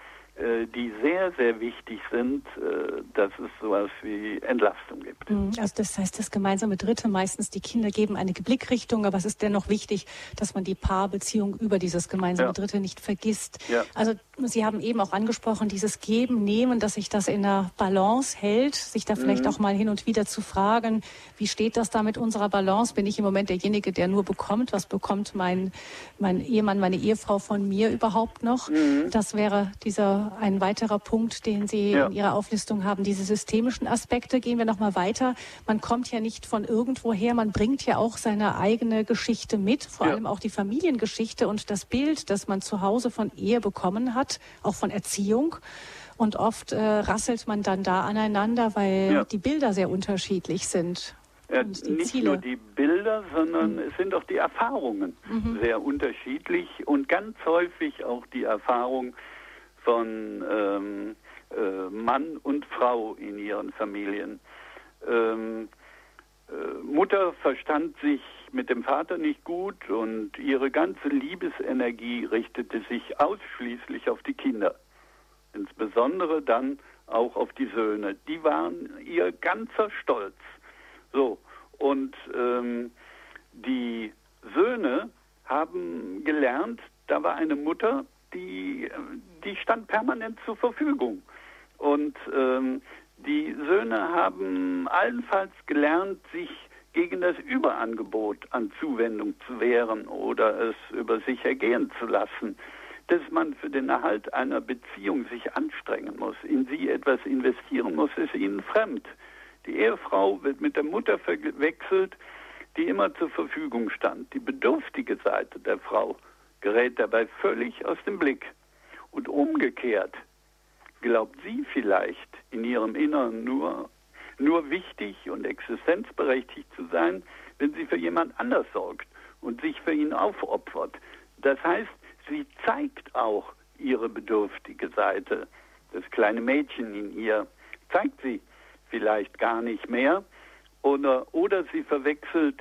die sehr, sehr wichtig sind, äh, dass es sowas wie Entlastung gibt. Mhm. Also das heißt, das gemeinsame Dritte, meistens die Kinder geben eine Blickrichtung, aber es ist dennoch wichtig, dass man die Paarbeziehung über dieses gemeinsame ja. Dritte nicht vergisst. Ja. Also Sie haben eben auch angesprochen, dieses Geben, Nehmen, dass sich das in der Balance hält, sich da vielleicht mhm. auch mal hin und wieder zu fragen, wie steht das da mit unserer Balance? Bin ich im Moment derjenige, der nur bekommt? Was bekommt mein, mein Ehemann, meine Ehefrau von mir überhaupt noch? Mhm. Das wäre dieser ein weiterer Punkt, den Sie ja. in Ihrer Auflistung haben, diese systemischen Aspekte. Gehen wir noch mal weiter. Man kommt ja nicht von irgendwoher, man bringt ja auch seine eigene Geschichte mit, vor ja. allem auch die Familiengeschichte und das Bild, das man zu Hause von Ehe bekommen hat, auch von Erziehung. Und oft äh, rasselt man dann da aneinander, weil ja. die Bilder sehr unterschiedlich sind. Ja, nicht Ziele. nur die Bilder, sondern mhm. es sind auch die Erfahrungen mhm. sehr unterschiedlich und ganz häufig auch die Erfahrung, von ähm, äh, Mann und Frau in ihren Familien. Ähm, äh, Mutter verstand sich mit dem Vater nicht gut und ihre ganze Liebesenergie richtete sich ausschließlich auf die Kinder. Insbesondere dann auch auf die Söhne. Die waren ihr ganzer Stolz. So, und ähm, die Söhne haben gelernt, da war eine Mutter, die, die stand permanent zur Verfügung. Und ähm, die Söhne haben allenfalls gelernt, sich gegen das Überangebot an Zuwendung zu wehren oder es über sich ergehen zu lassen, dass man für den Erhalt einer Beziehung sich anstrengen muss, in sie etwas investieren muss, ist ihnen fremd. Die Ehefrau wird mit der Mutter verwechselt, die immer zur Verfügung stand. Die bedürftige Seite der Frau gerät dabei völlig aus dem Blick. Und umgekehrt glaubt sie vielleicht in ihrem Inneren nur, nur wichtig und existenzberechtigt zu sein, wenn sie für jemand anders sorgt und sich für ihn aufopfert. Das heißt, sie zeigt auch ihre bedürftige Seite. Das kleine Mädchen in ihr zeigt sie vielleicht gar nicht mehr oder, oder sie verwechselt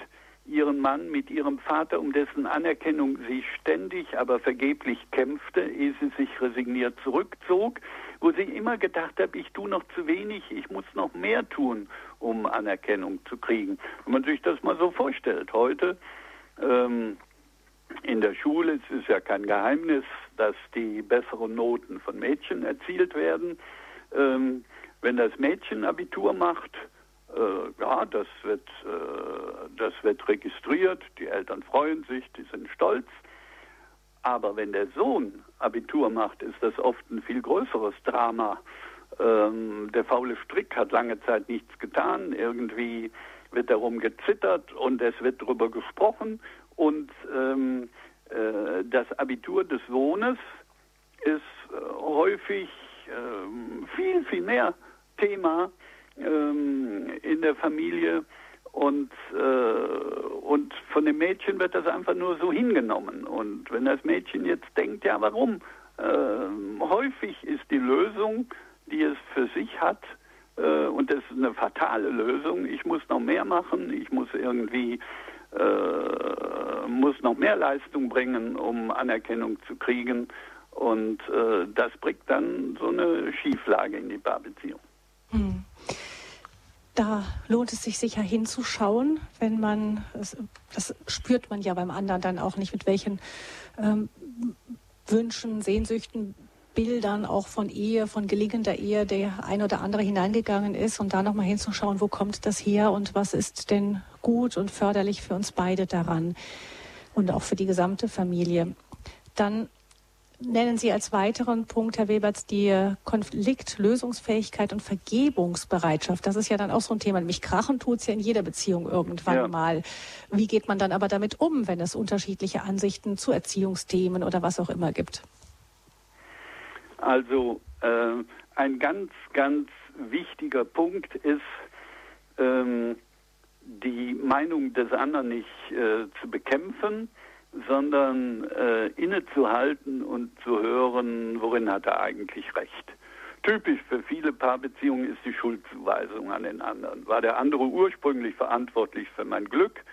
ihren Mann mit ihrem Vater, um dessen Anerkennung sie ständig, aber vergeblich kämpfte, ehe sie sich resigniert zurückzog, wo sie immer gedacht hat, ich tue noch zu wenig, ich muss noch mehr tun, um Anerkennung zu kriegen. Wenn man sich das mal so vorstellt, heute ähm, in der Schule, es ist ja kein Geheimnis, dass die besseren Noten von Mädchen erzielt werden. Ähm, wenn das Mädchen Abitur macht, ja, das wird, äh, das wird registriert, die Eltern freuen sich, die sind stolz. Aber wenn der Sohn Abitur macht, ist das oft ein viel größeres Drama. Ähm, der faule Strick hat lange Zeit nichts getan. Irgendwie wird darum gezittert und es wird darüber gesprochen. Und ähm, äh, das Abitur des Sohnes ist äh, häufig äh, viel, viel mehr Thema ähm, in der Familie und, äh, und von dem Mädchen wird das einfach nur so hingenommen. Und wenn das Mädchen jetzt denkt, ja, warum äh, häufig ist die Lösung, die es für sich hat, äh, und das ist eine fatale Lösung, ich muss noch mehr machen, ich muss irgendwie äh, muss noch mehr Leistung bringen, um Anerkennung zu kriegen. Und äh, das bringt dann so eine Schieflage in die Paarbeziehung. Hm. Da lohnt es sich sicher hinzuschauen, wenn man, das, spürt man ja beim anderen dann auch nicht, mit welchen ähm, Wünschen, Sehnsüchten, Bildern auch von Ehe, von gelegender Ehe der ein oder andere hineingegangen ist und da nochmal hinzuschauen, wo kommt das her und was ist denn gut und förderlich für uns beide daran und auch für die gesamte Familie. Dann nennen Sie als weiteren Punkt, Herr Weberts, die Konfliktlösungsfähigkeit und Vergebungsbereitschaft. Das ist ja dann auch so ein Thema. Nämlich krachen tut es ja in jeder Beziehung irgendwann ja. mal. Wie geht man dann aber damit um, wenn es unterschiedliche Ansichten zu Erziehungsthemen oder was auch immer gibt? Also äh, ein ganz, ganz wichtiger Punkt ist, ähm, die Meinung des anderen nicht äh, zu bekämpfen, sondern äh, innezuhalten und zu hören, worin hat er eigentlich recht. Typisch für viele Paarbeziehungen ist die Schuldzuweisung an den anderen. War der andere ursprünglich verantwortlich für mein Glück,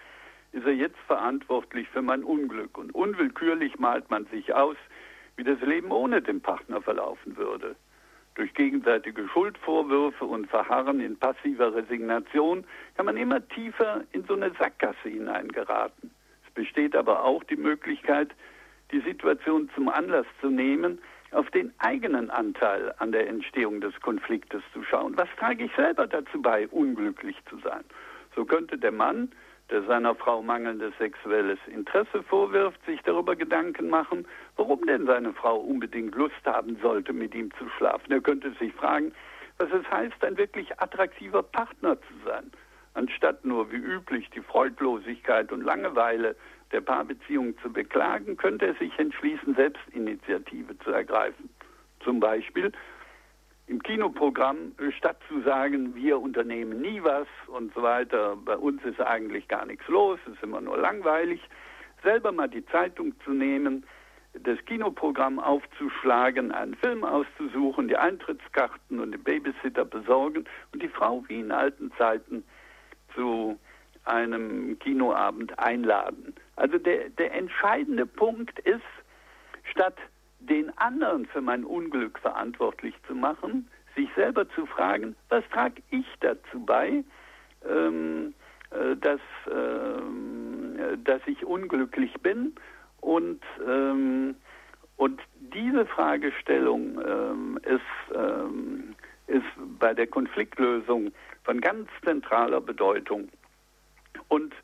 ist er jetzt verantwortlich für mein Unglück. Und unwillkürlich malt man sich aus, wie das Leben ohne den Partner verlaufen würde. Durch gegenseitige Schuldvorwürfe und Verharren in passiver Resignation kann man immer tiefer in so eine Sackgasse hineingeraten. Es besteht aber auch die Möglichkeit, die Situation zum Anlass zu nehmen, auf den eigenen Anteil an der Entstehung des Konfliktes zu schauen. Was trage ich selber dazu bei, unglücklich zu sein? So könnte der Mann der seiner Frau mangelndes sexuelles Interesse vorwirft, sich darüber Gedanken machen, warum denn seine Frau unbedingt Lust haben sollte, mit ihm zu schlafen. Er könnte sich fragen, was es heißt, ein wirklich attraktiver Partner zu sein, anstatt nur wie üblich die Freudlosigkeit und Langeweile der Paarbeziehung zu beklagen, könnte er sich entschließen, Selbstinitiative zu ergreifen. Zum Beispiel im Kinoprogramm, statt zu sagen, wir unternehmen nie was und so weiter, bei uns ist eigentlich gar nichts los, es ist immer nur langweilig, selber mal die Zeitung zu nehmen, das Kinoprogramm aufzuschlagen, einen Film auszusuchen, die Eintrittskarten und den Babysitter besorgen und die Frau wie in alten Zeiten zu einem Kinoabend einladen. Also der, der entscheidende Punkt ist, statt den anderen für mein Unglück verantwortlich zu machen, sich selber zu fragen, was trage ich dazu bei, ähm, äh, dass, äh, dass ich unglücklich bin und, ähm, und diese Fragestellung ähm, ist, ähm, ist bei der Konfliktlösung von ganz zentraler Bedeutung. Und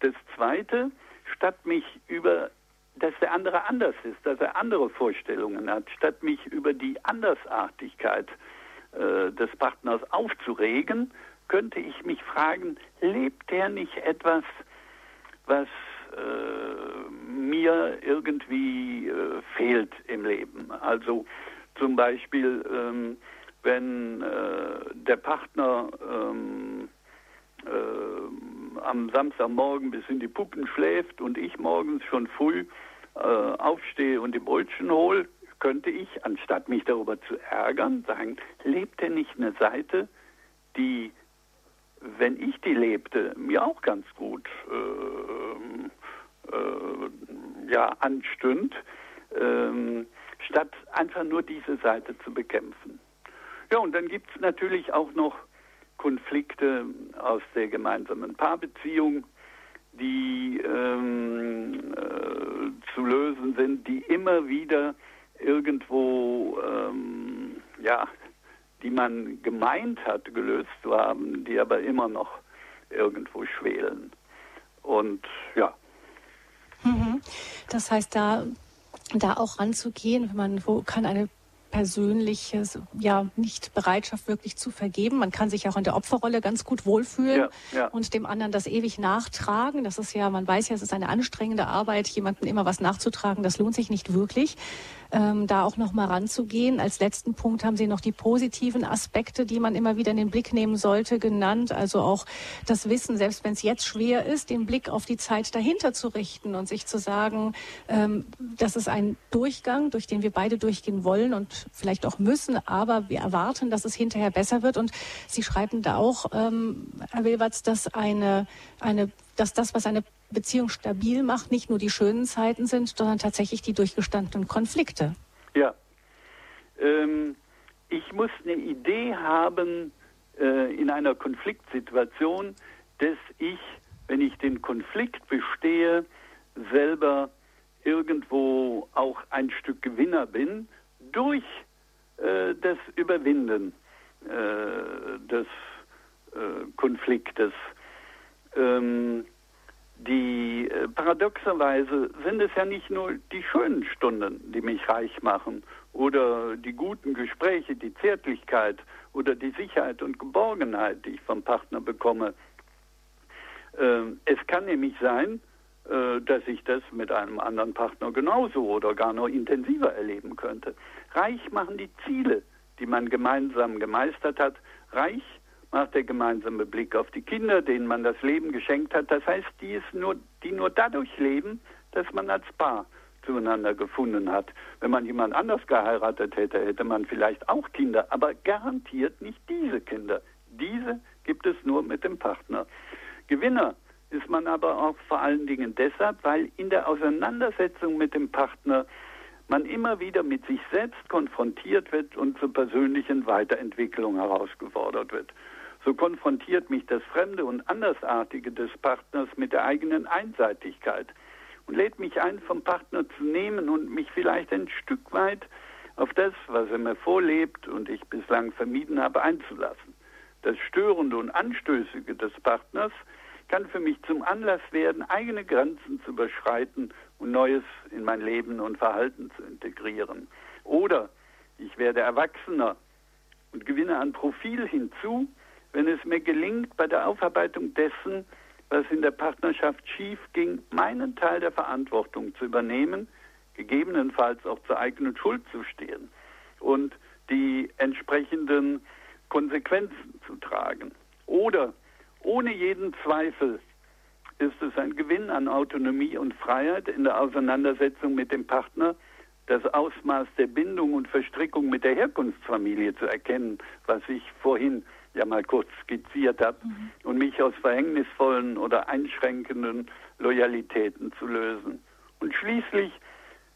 das Zweite, statt mich über dass der andere anders ist, dass er andere Vorstellungen hat, statt mich über die Andersartigkeit äh, des Partners aufzuregen, könnte ich mich fragen, lebt der nicht etwas, was äh, mir irgendwie äh, fehlt im Leben? Also zum Beispiel, ähm, wenn äh, der Partner ähm, äh, am Samstagmorgen bis in die Puppen schläft und ich morgens schon früh äh, aufstehe und die Brötchen hole, könnte ich, anstatt mich darüber zu ärgern, sagen, lebt denn nicht eine Seite, die, wenn ich die lebte, mir auch ganz gut äh, äh, ja, anstünd, ähm, statt einfach nur diese Seite zu bekämpfen. Ja, und dann gibt es natürlich auch noch Konflikte aus der gemeinsamen Paarbeziehung, die ähm, äh, zu lösen sind, die immer wieder irgendwo, ähm, ja, die man gemeint hat, gelöst zu haben, die aber immer noch irgendwo schwelen. Und ja. Mhm. Das heißt, da, da auch ranzugehen, wenn man, wo kann eine Persönliches, ja, nicht Bereitschaft wirklich zu vergeben. Man kann sich auch in der Opferrolle ganz gut wohlfühlen ja, ja. und dem anderen das ewig nachtragen. Das ist ja, man weiß ja, es ist eine anstrengende Arbeit, jemandem immer was nachzutragen. Das lohnt sich nicht wirklich ähm, da auch noch mal ranzugehen. Als letzten Punkt haben Sie noch die positiven Aspekte, die man immer wieder in den Blick nehmen sollte, genannt. Also auch das Wissen, selbst wenn es jetzt schwer ist, den Blick auf die Zeit dahinter zu richten und sich zu sagen, ähm, das ist ein Durchgang, durch den wir beide durchgehen wollen und vielleicht auch müssen, aber wir erwarten, dass es hinterher besser wird. Und Sie schreiben da auch, ähm, Herr Wilberts, dass eine, eine dass das, was eine Beziehung stabil macht, nicht nur die schönen Zeiten sind, sondern tatsächlich die durchgestandenen Konflikte. Ja. Ähm, ich muss eine Idee haben äh, in einer Konfliktsituation, dass ich, wenn ich den Konflikt bestehe, selber irgendwo auch ein Stück Gewinner bin durch äh, das Überwinden äh, des äh, Konfliktes. Ähm, die äh, paradoxerweise sind es ja nicht nur die schönen Stunden, die mich reich machen oder die guten Gespräche, die Zärtlichkeit oder die Sicherheit und Geborgenheit, die ich vom Partner bekomme. Äh, es kann nämlich sein, äh, dass ich das mit einem anderen Partner genauso oder gar noch intensiver erleben könnte. Reich machen die Ziele, die man gemeinsam gemeistert hat. Reich macht der gemeinsame Blick auf die Kinder, denen man das Leben geschenkt hat. Das heißt, die, ist nur, die nur dadurch leben, dass man als Paar zueinander gefunden hat. Wenn man jemand anders geheiratet hätte, hätte man vielleicht auch Kinder, aber garantiert nicht diese Kinder. Diese gibt es nur mit dem Partner. Gewinner ist man aber auch vor allen Dingen deshalb, weil in der Auseinandersetzung mit dem Partner man immer wieder mit sich selbst konfrontiert wird und zur persönlichen Weiterentwicklung herausgefordert wird. So konfrontiert mich das Fremde und Andersartige des Partners mit der eigenen Einseitigkeit und lädt mich ein, vom Partner zu nehmen und mich vielleicht ein Stück weit auf das, was er mir vorlebt und ich bislang vermieden habe, einzulassen. Das Störende und Anstößige des Partners kann für mich zum Anlass werden, eigene Grenzen zu überschreiten und Neues in mein Leben und Verhalten zu integrieren. Oder ich werde erwachsener und gewinne an Profil hinzu, wenn es mir gelingt, bei der Aufarbeitung dessen, was in der Partnerschaft schief ging, meinen Teil der Verantwortung zu übernehmen, gegebenenfalls auch zur eigenen Schuld zu stehen und die entsprechenden Konsequenzen zu tragen. Oder ohne jeden Zweifel ist es ein Gewinn an Autonomie und Freiheit in der Auseinandersetzung mit dem Partner, das Ausmaß der Bindung und Verstrickung mit der Herkunftsfamilie zu erkennen, was ich vorhin ja mal kurz skizziert habe, mhm. und mich aus verhängnisvollen oder einschränkenden Loyalitäten zu lösen. Und schließlich,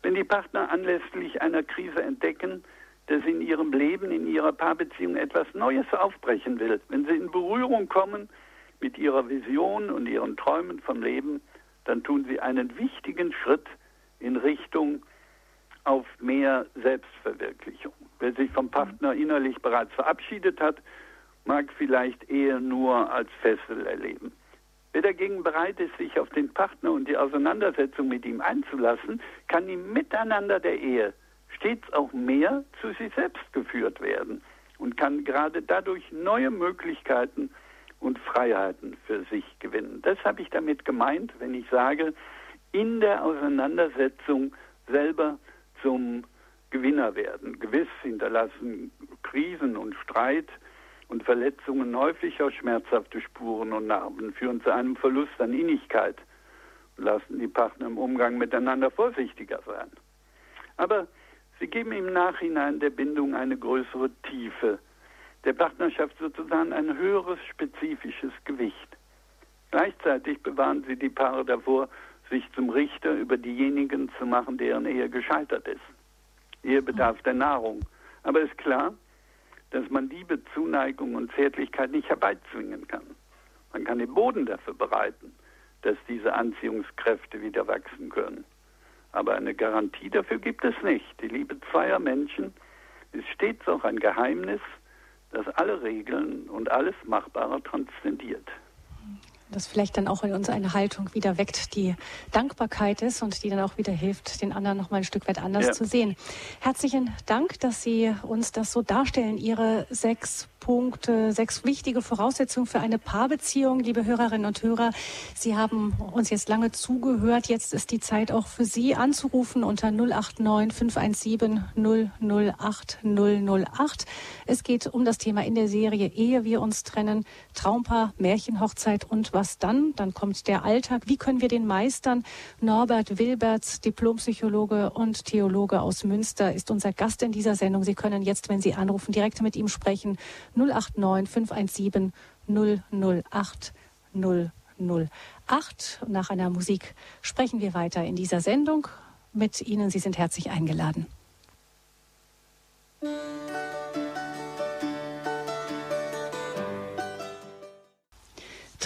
wenn die Partner anlässlich einer Krise entdecken, dass in ihrem Leben, in ihrer Paarbeziehung etwas Neues aufbrechen will, wenn sie in Berührung kommen mit ihrer Vision und ihren Träumen vom Leben, dann tun sie einen wichtigen Schritt in Richtung auf mehr Selbstverwirklichung. Wer sich vom Partner innerlich bereits verabschiedet hat, mag vielleicht eher nur als Fessel erleben. Wer dagegen bereit ist, sich auf den Partner und die Auseinandersetzung mit ihm einzulassen, kann im Miteinander der Ehe stets auch mehr zu sich selbst geführt werden und kann gerade dadurch neue Möglichkeiten und Freiheiten für sich gewinnen. Das habe ich damit gemeint, wenn ich sage, in der Auseinandersetzung selber zum Gewinner werden. Gewiss hinterlassen Krisen und Streit und Verletzungen häufiger schmerzhafte Spuren und Narben führen zu einem Verlust an Innigkeit und lassen die Partner im Umgang miteinander vorsichtiger sein. Aber sie geben im Nachhinein der Bindung eine größere Tiefe, der Partnerschaft sozusagen ein höheres spezifisches Gewicht. Gleichzeitig bewahren sie die Paare davor, sich zum Richter über diejenigen zu machen, deren Ehe gescheitert ist. Ehe bedarf der Nahrung. Aber ist klar, dass man Liebe, Zuneigung und Zärtlichkeit nicht herbeizwingen kann. Man kann den Boden dafür bereiten, dass diese Anziehungskräfte wieder wachsen können. Aber eine Garantie dafür gibt es nicht. Die Liebe zweier Menschen ist stets auch ein Geheimnis, das alle Regeln und alles Machbare transzendiert. Das vielleicht dann auch in uns eine Haltung wieder weckt, die Dankbarkeit ist und die dann auch wieder hilft, den anderen noch mal ein Stück weit anders ja. zu sehen. Herzlichen Dank, dass Sie uns das so darstellen, Ihre sechs Punkte, sechs wichtige Voraussetzungen für eine Paarbeziehung. Liebe Hörerinnen und Hörer, Sie haben uns jetzt lange zugehört. Jetzt ist die Zeit auch für Sie anzurufen unter 089 517 008 008. Es geht um das Thema in der Serie Ehe wir uns trennen, Traumpaar, Märchenhochzeit und was dann? Dann kommt der Alltag. Wie können wir den meistern? Norbert Wilberts, Diplompsychologe und Theologe aus Münster, ist unser Gast in dieser Sendung. Sie können jetzt, wenn Sie anrufen, direkt mit ihm sprechen. 089 517 008 008. Und nach einer Musik sprechen wir weiter in dieser Sendung mit Ihnen. Sie sind herzlich eingeladen.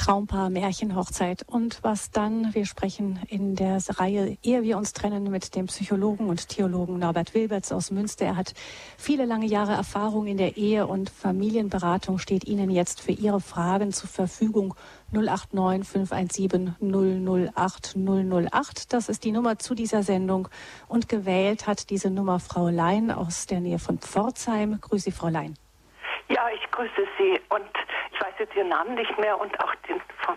Traumpaar, Märchenhochzeit und was dann. Wir sprechen in der Reihe, ehe wir uns trennen, mit dem Psychologen und Theologen Norbert Wilberts aus Münster. Er hat viele lange Jahre Erfahrung in der Ehe- und Familienberatung, steht Ihnen jetzt für Ihre Fragen zur Verfügung 089 517 008 008. Das ist die Nummer zu dieser Sendung und gewählt hat diese Nummer Frau Lein aus der Nähe von Pforzheim. Grüße Frau Lein. Ja, ich grüße Sie und ich weiß jetzt Ihren Namen nicht mehr und auch den von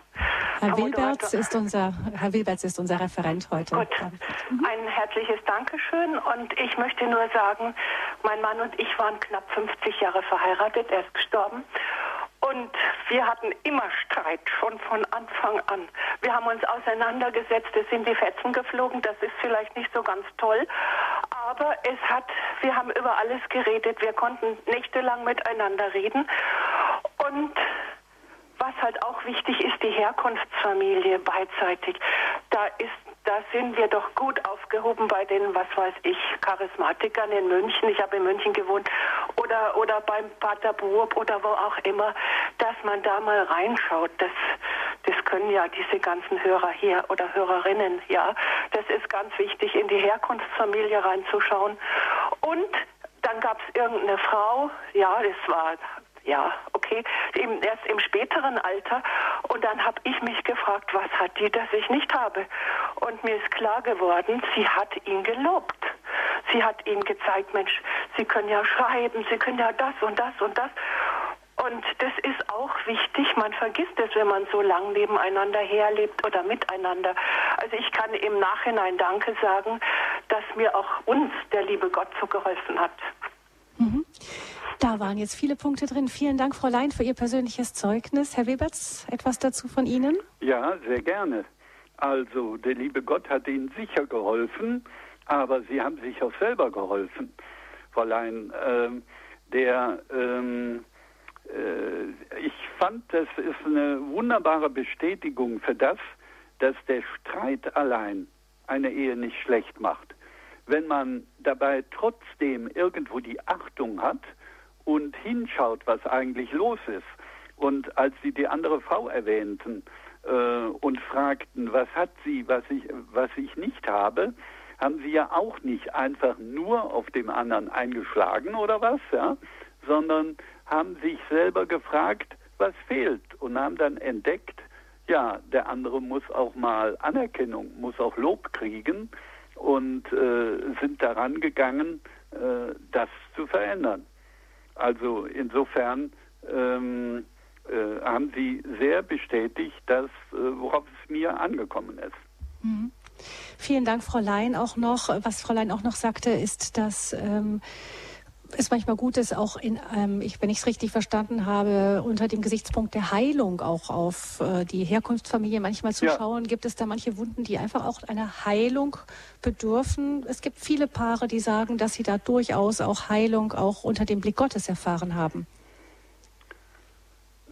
Herr Wilberts ist unser Herr Wilberts ist unser Referent heute. Gut. Mhm. Ein herzliches Dankeschön und ich möchte nur sagen, mein Mann und ich waren knapp 50 Jahre verheiratet, er ist gestorben und wir hatten immer Streit, schon von Anfang an. Wir haben uns auseinandergesetzt, es sind die Fetzen geflogen, das ist vielleicht nicht so ganz toll, aber es hat, wir haben über alles geredet, wir konnten nächtelang miteinander reden und was halt auch wichtig ist, die Herkunftsfamilie beidseitig. Da ist da sind wir doch gut aufgehoben bei den, was weiß ich, Charismatikern in München. Ich habe in München gewohnt. Oder, oder beim Pater Burb oder wo auch immer, dass man da mal reinschaut. Das, das können ja diese ganzen Hörer hier oder Hörerinnen, ja. Das ist ganz wichtig, in die Herkunftsfamilie reinzuschauen. Und dann gab es irgendeine Frau, ja, das war ja, okay, im, erst im späteren Alter. Und dann habe ich mich gefragt, was hat die, das ich nicht habe? Und mir ist klar geworden, sie hat ihn gelobt. Sie hat ihm gezeigt, Mensch, Sie können ja schreiben, Sie können ja das und das und das. Und das ist auch wichtig. Man vergisst es, wenn man so lang nebeneinander herlebt oder miteinander. Also ich kann im Nachhinein Danke sagen, dass mir auch uns der liebe Gott so geholfen hat. Mhm. Da waren jetzt viele Punkte drin. Vielen Dank, Frau Lein, für Ihr persönliches Zeugnis. Herr Weberts, etwas dazu von Ihnen? Ja, sehr gerne. Also, der liebe Gott hat Ihnen sicher geholfen, aber Sie haben sich auch selber geholfen. Frau Lein, äh, der, ähm, äh, ich fand, das ist eine wunderbare Bestätigung für das, dass der Streit allein eine Ehe nicht schlecht macht. Wenn man dabei trotzdem irgendwo die Achtung hat, und hinschaut, was eigentlich los ist. Und als sie die andere Frau erwähnten äh, und fragten, was hat sie, was ich, was ich nicht habe, haben sie ja auch nicht einfach nur auf dem anderen eingeschlagen oder was, ja, sondern haben sich selber gefragt, was fehlt und haben dann entdeckt, ja, der andere muss auch mal Anerkennung, muss auch Lob kriegen und äh, sind daran gegangen, äh, das zu verändern. Also insofern ähm, äh, haben Sie sehr bestätigt, dass, äh, worauf es mir angekommen ist. Mhm. Vielen Dank, Frau Lein. Auch noch, was Frau Lein auch noch sagte, ist, dass ähm, es manchmal gut ist, auch in, ähm, ich, wenn ich es richtig verstanden habe, unter dem Gesichtspunkt der Heilung auch auf äh, die Herkunftsfamilie manchmal zu ja. schauen. Gibt es da manche Wunden, die einfach auch einer Heilung bedürfen? Es gibt viele Paare, die sagen, dass sie da durchaus auch Heilung auch unter dem Blick Gottes erfahren haben.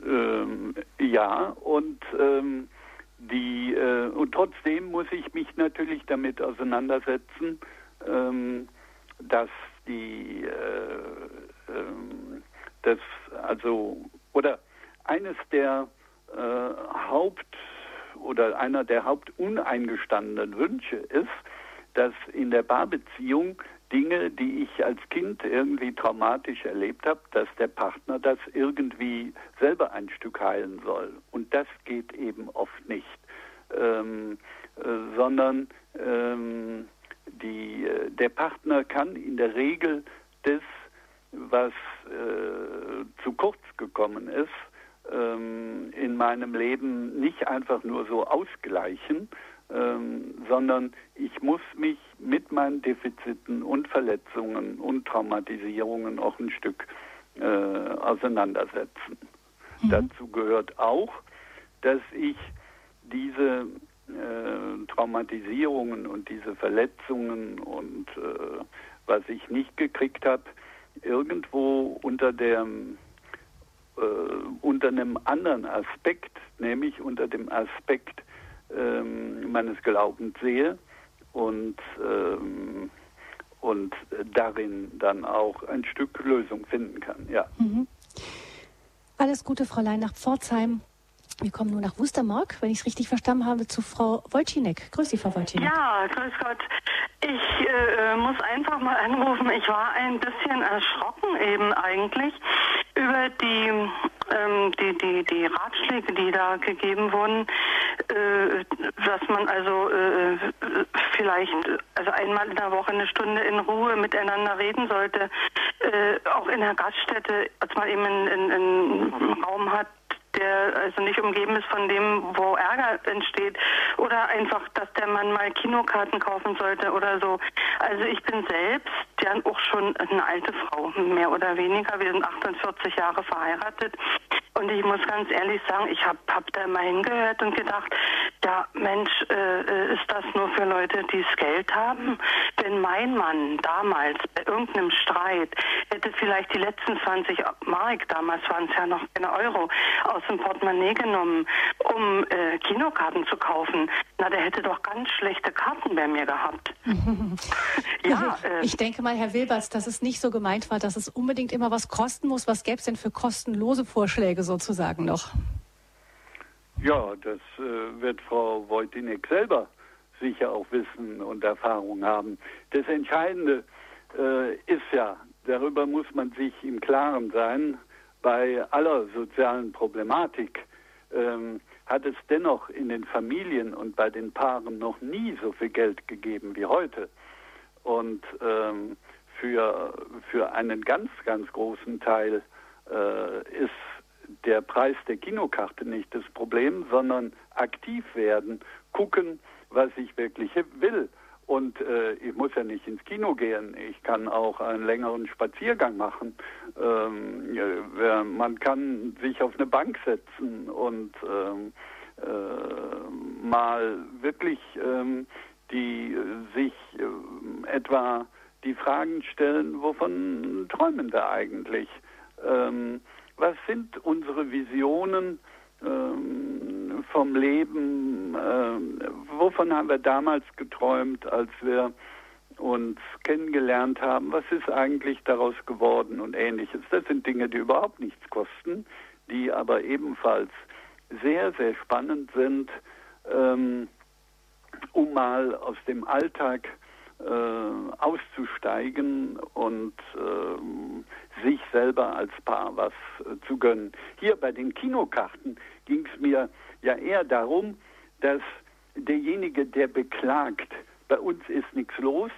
Ähm, ja, und ähm, die äh, und trotzdem muss ich mich natürlich damit auseinandersetzen, ähm, dass die äh, äh, das also oder eines der äh, Haupt oder einer der hauptuneingestandenen Wünsche ist, dass in der Paarbeziehung Dinge, die ich als Kind irgendwie traumatisch erlebt habe, dass der Partner das irgendwie selber ein Stück heilen soll. Und das geht eben oft nicht, ähm, äh, sondern ähm, die, äh, der Partner kann in der Regel das, was äh, zu kurz gekommen ist, ähm, in meinem Leben nicht einfach nur so ausgleichen, ähm, sondern ich muss mich mit meinen Defiziten und Verletzungen und Traumatisierungen auch ein Stück äh, auseinandersetzen. Mhm. Dazu gehört auch, dass ich diese äh, Traumatisierungen und diese Verletzungen und äh, was ich nicht gekriegt habe, irgendwo unter der äh, unter einem anderen Aspekt, nämlich unter dem Aspekt ähm, meines Glaubens sehe und, ähm, und darin dann auch ein Stück Lösung finden kann. Ja. Mhm. Alles Gute, Frau Lein, nach Pforzheim. Wir kommen nun nach Wustermark, wenn ich es richtig verstanden habe, zu Frau Wojcinek. Grüß Sie, Frau Wojcinek. Ja, grüß Gott. Ich äh, muss einfach mal anrufen. Ich war ein bisschen erschrocken eben eigentlich über die, ähm, die, die, die Ratschläge, die da gegeben wurden, äh, dass man also äh, vielleicht also einmal in der Woche eine Stunde in Ruhe miteinander reden sollte, äh, auch in der Gaststätte, als man eben einen, einen Raum hat, der also nicht umgeben ist von dem, wo Ärger entsteht. Oder einfach, dass der Mann mal Kinokarten kaufen sollte oder so. Also ich bin selbst ja auch schon eine alte Frau, mehr oder weniger. Wir sind 48 Jahre verheiratet. Und ich muss ganz ehrlich sagen, ich habe hab da immer hingehört und gedacht, ja Mensch, äh, äh ist das nur für Leute, die das Geld haben? Wenn mein Mann damals bei irgendeinem Streit hätte vielleicht die letzten 20 Mark, damals waren es ja noch keine Euro, aus dem Portemonnaie genommen, um äh, Kinokarten zu kaufen, na, der hätte doch ganz schlechte Karten bei mir gehabt. ja, äh, ich denke mal, Herr Wilberts, dass es nicht so gemeint war, dass es unbedingt immer was kosten muss. Was gäbe es denn für kostenlose Vorschläge sozusagen noch? Ja, das äh, wird Frau Wojtinek selber sicher auch wissen und Erfahrung haben. Das Entscheidende äh, ist ja, darüber muss man sich im Klaren sein, bei aller sozialen Problematik ähm, hat es dennoch in den Familien und bei den Paaren noch nie so viel Geld gegeben wie heute. Und ähm, für, für einen ganz, ganz großen Teil äh, ist der Preis der Kinokarte nicht das Problem, sondern aktiv werden, gucken, was ich wirklich will. Und äh, ich muss ja nicht ins Kino gehen, ich kann auch einen längeren Spaziergang machen. Ähm, ja, man kann sich auf eine Bank setzen und ähm, äh, mal wirklich ähm, die sich äh, etwa die Fragen stellen, wovon träumen wir eigentlich? Was sind unsere Visionen ähm, vom Leben? Ähm, wovon haben wir damals geträumt, als wir uns kennengelernt haben? Was ist eigentlich daraus geworden und ähnliches? Das sind Dinge, die überhaupt nichts kosten, die aber ebenfalls sehr, sehr spannend sind, ähm, um mal aus dem Alltag äh, auszusteigen und äh, sich selber als Paar was äh, zu gönnen. Hier bei den Kinokarten ging es mir ja eher darum, dass derjenige, der beklagt, bei uns ist nichts los,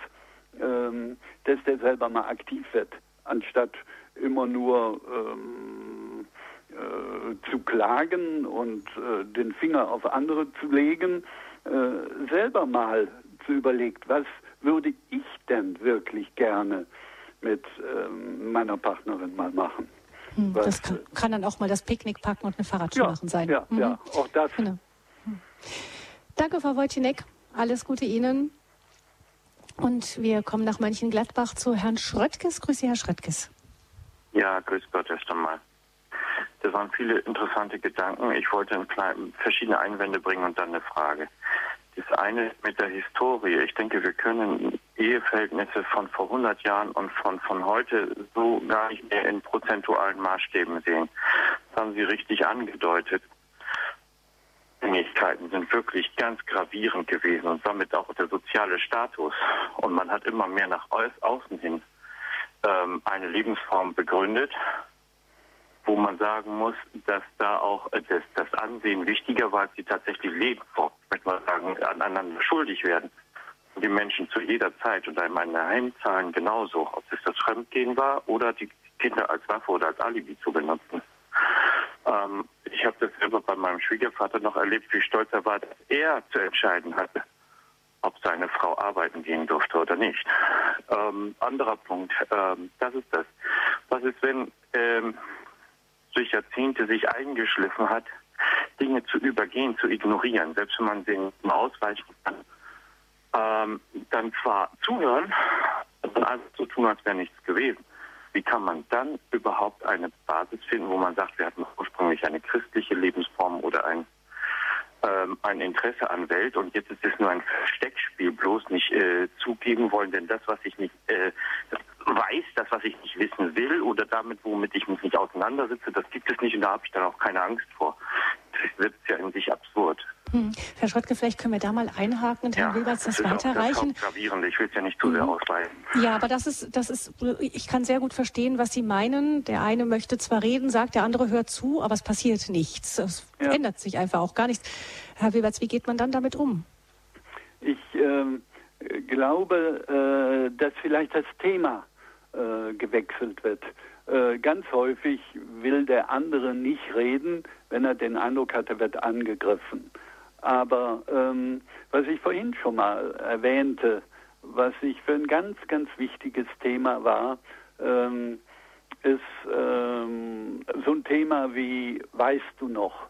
ähm, dass der selber mal aktiv wird, anstatt immer nur ähm, äh, zu klagen und äh, den Finger auf andere zu legen, äh, selber mal zu überlegt, was würde ich denn wirklich gerne mit ähm, meiner Partnerin mal machen. Hm, das kann, kann, dann auch mal das Picknick packen und eine Fahrradtour ja, machen sein. Ja, mhm. ja, auch das. Genau. Hm. Danke, Frau Wojcinek. Alles Gute Ihnen. Und wir kommen nach Mönchengladbach zu Herrn Schröttges. Grüße, Herr Schröttges. Ja, grüß Gott erst einmal. Das waren viele interessante Kleinen, ich wollte verschiedene Einwände bringen und dann eine Frage. Das eine mit der Historie. Ich denke, wir können Eheverhältnisse von vor 100 Jahren und von, von heute so gar nicht mehr in prozentualen Maßstäben sehen. Das haben Sie richtig angedeutet. Abhängigkeiten sind wirklich ganz gravierend gewesen und damit auch der soziale Status. Und man hat immer mehr nach außen hin ähm, eine Lebensform begründet, wo man sagen muss, dass da auch das, das Ansehen wichtiger war, als die tatsächlich Lebensform, möchte man sagen, aneinander schuldig werden. Und die Menschen zu jeder Zeit und einmal in der Heimzahlen genauso, ob es das Fremdgehen war oder die Kinder als Waffe oder als Alibi zu benutzen. Ähm, ich habe das selber bei meinem Schwiegervater noch erlebt, wie stolz er war, dass er zu entscheiden hatte, ob seine Frau arbeiten gehen durfte oder nicht. Ähm, anderer Punkt, ähm, das ist das. Was ist, wenn ähm, durch Jahrzehnte sich eingeschliffen hat, Dinge zu übergehen, zu ignorieren, selbst wenn man sie ausweichen kann, ähm, dann zwar zuhören, dann alles so tun, als wäre nichts gewesen. Wie kann man dann überhaupt eine Basis finden, wo man sagt, wir hatten ursprünglich eine christliche Lebensform oder ein, ähm, ein Interesse an Welt und jetzt ist es nur ein Versteckspiel, bloß nicht äh, zugeben wollen, denn das, was ich nicht äh, weiß, das, was ich nicht wissen will oder damit, womit ich mich nicht auseinandersetze, das gibt es nicht und da habe ich dann auch keine Angst vor. Das wird ja in sich absurd. Hm. Herr Schrottke, vielleicht können wir da mal einhaken und Herrn ja, Wilberts das, das weiterreichen. Das gravierend. Ich will es ja nicht zu sehr hm. ausweiten. Ja, aber das ist, das ist, ich kann sehr gut verstehen, was Sie meinen. Der eine möchte zwar reden, sagt, der andere hört zu, aber es passiert nichts. Es ja. ändert sich einfach auch gar nichts. Herr Wilberts, wie geht man dann damit um? Ich ähm, glaube, äh, dass vielleicht das Thema äh, gewechselt wird. Äh, ganz häufig will der andere nicht reden, wenn er den Eindruck hat, er wird angegriffen. Aber ähm, was ich vorhin schon mal erwähnte, was ich für ein ganz, ganz wichtiges Thema war, ähm, ist ähm, so ein Thema wie Weißt du noch?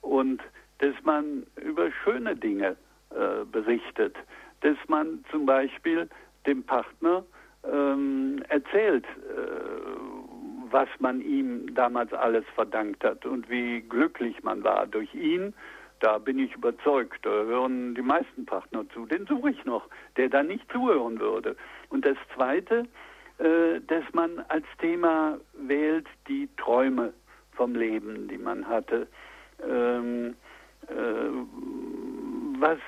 Und dass man über schöne Dinge äh, berichtet, dass man zum Beispiel dem Partner ähm, erzählt, äh, was man ihm damals alles verdankt hat und wie glücklich man war durch ihn da bin ich überzeugt, da hören die meisten Partner zu. Den suche ich noch, der da nicht zuhören würde. Und das Zweite, äh, dass man als Thema wählt die Träume vom Leben, die man hatte. Ähm, äh, was,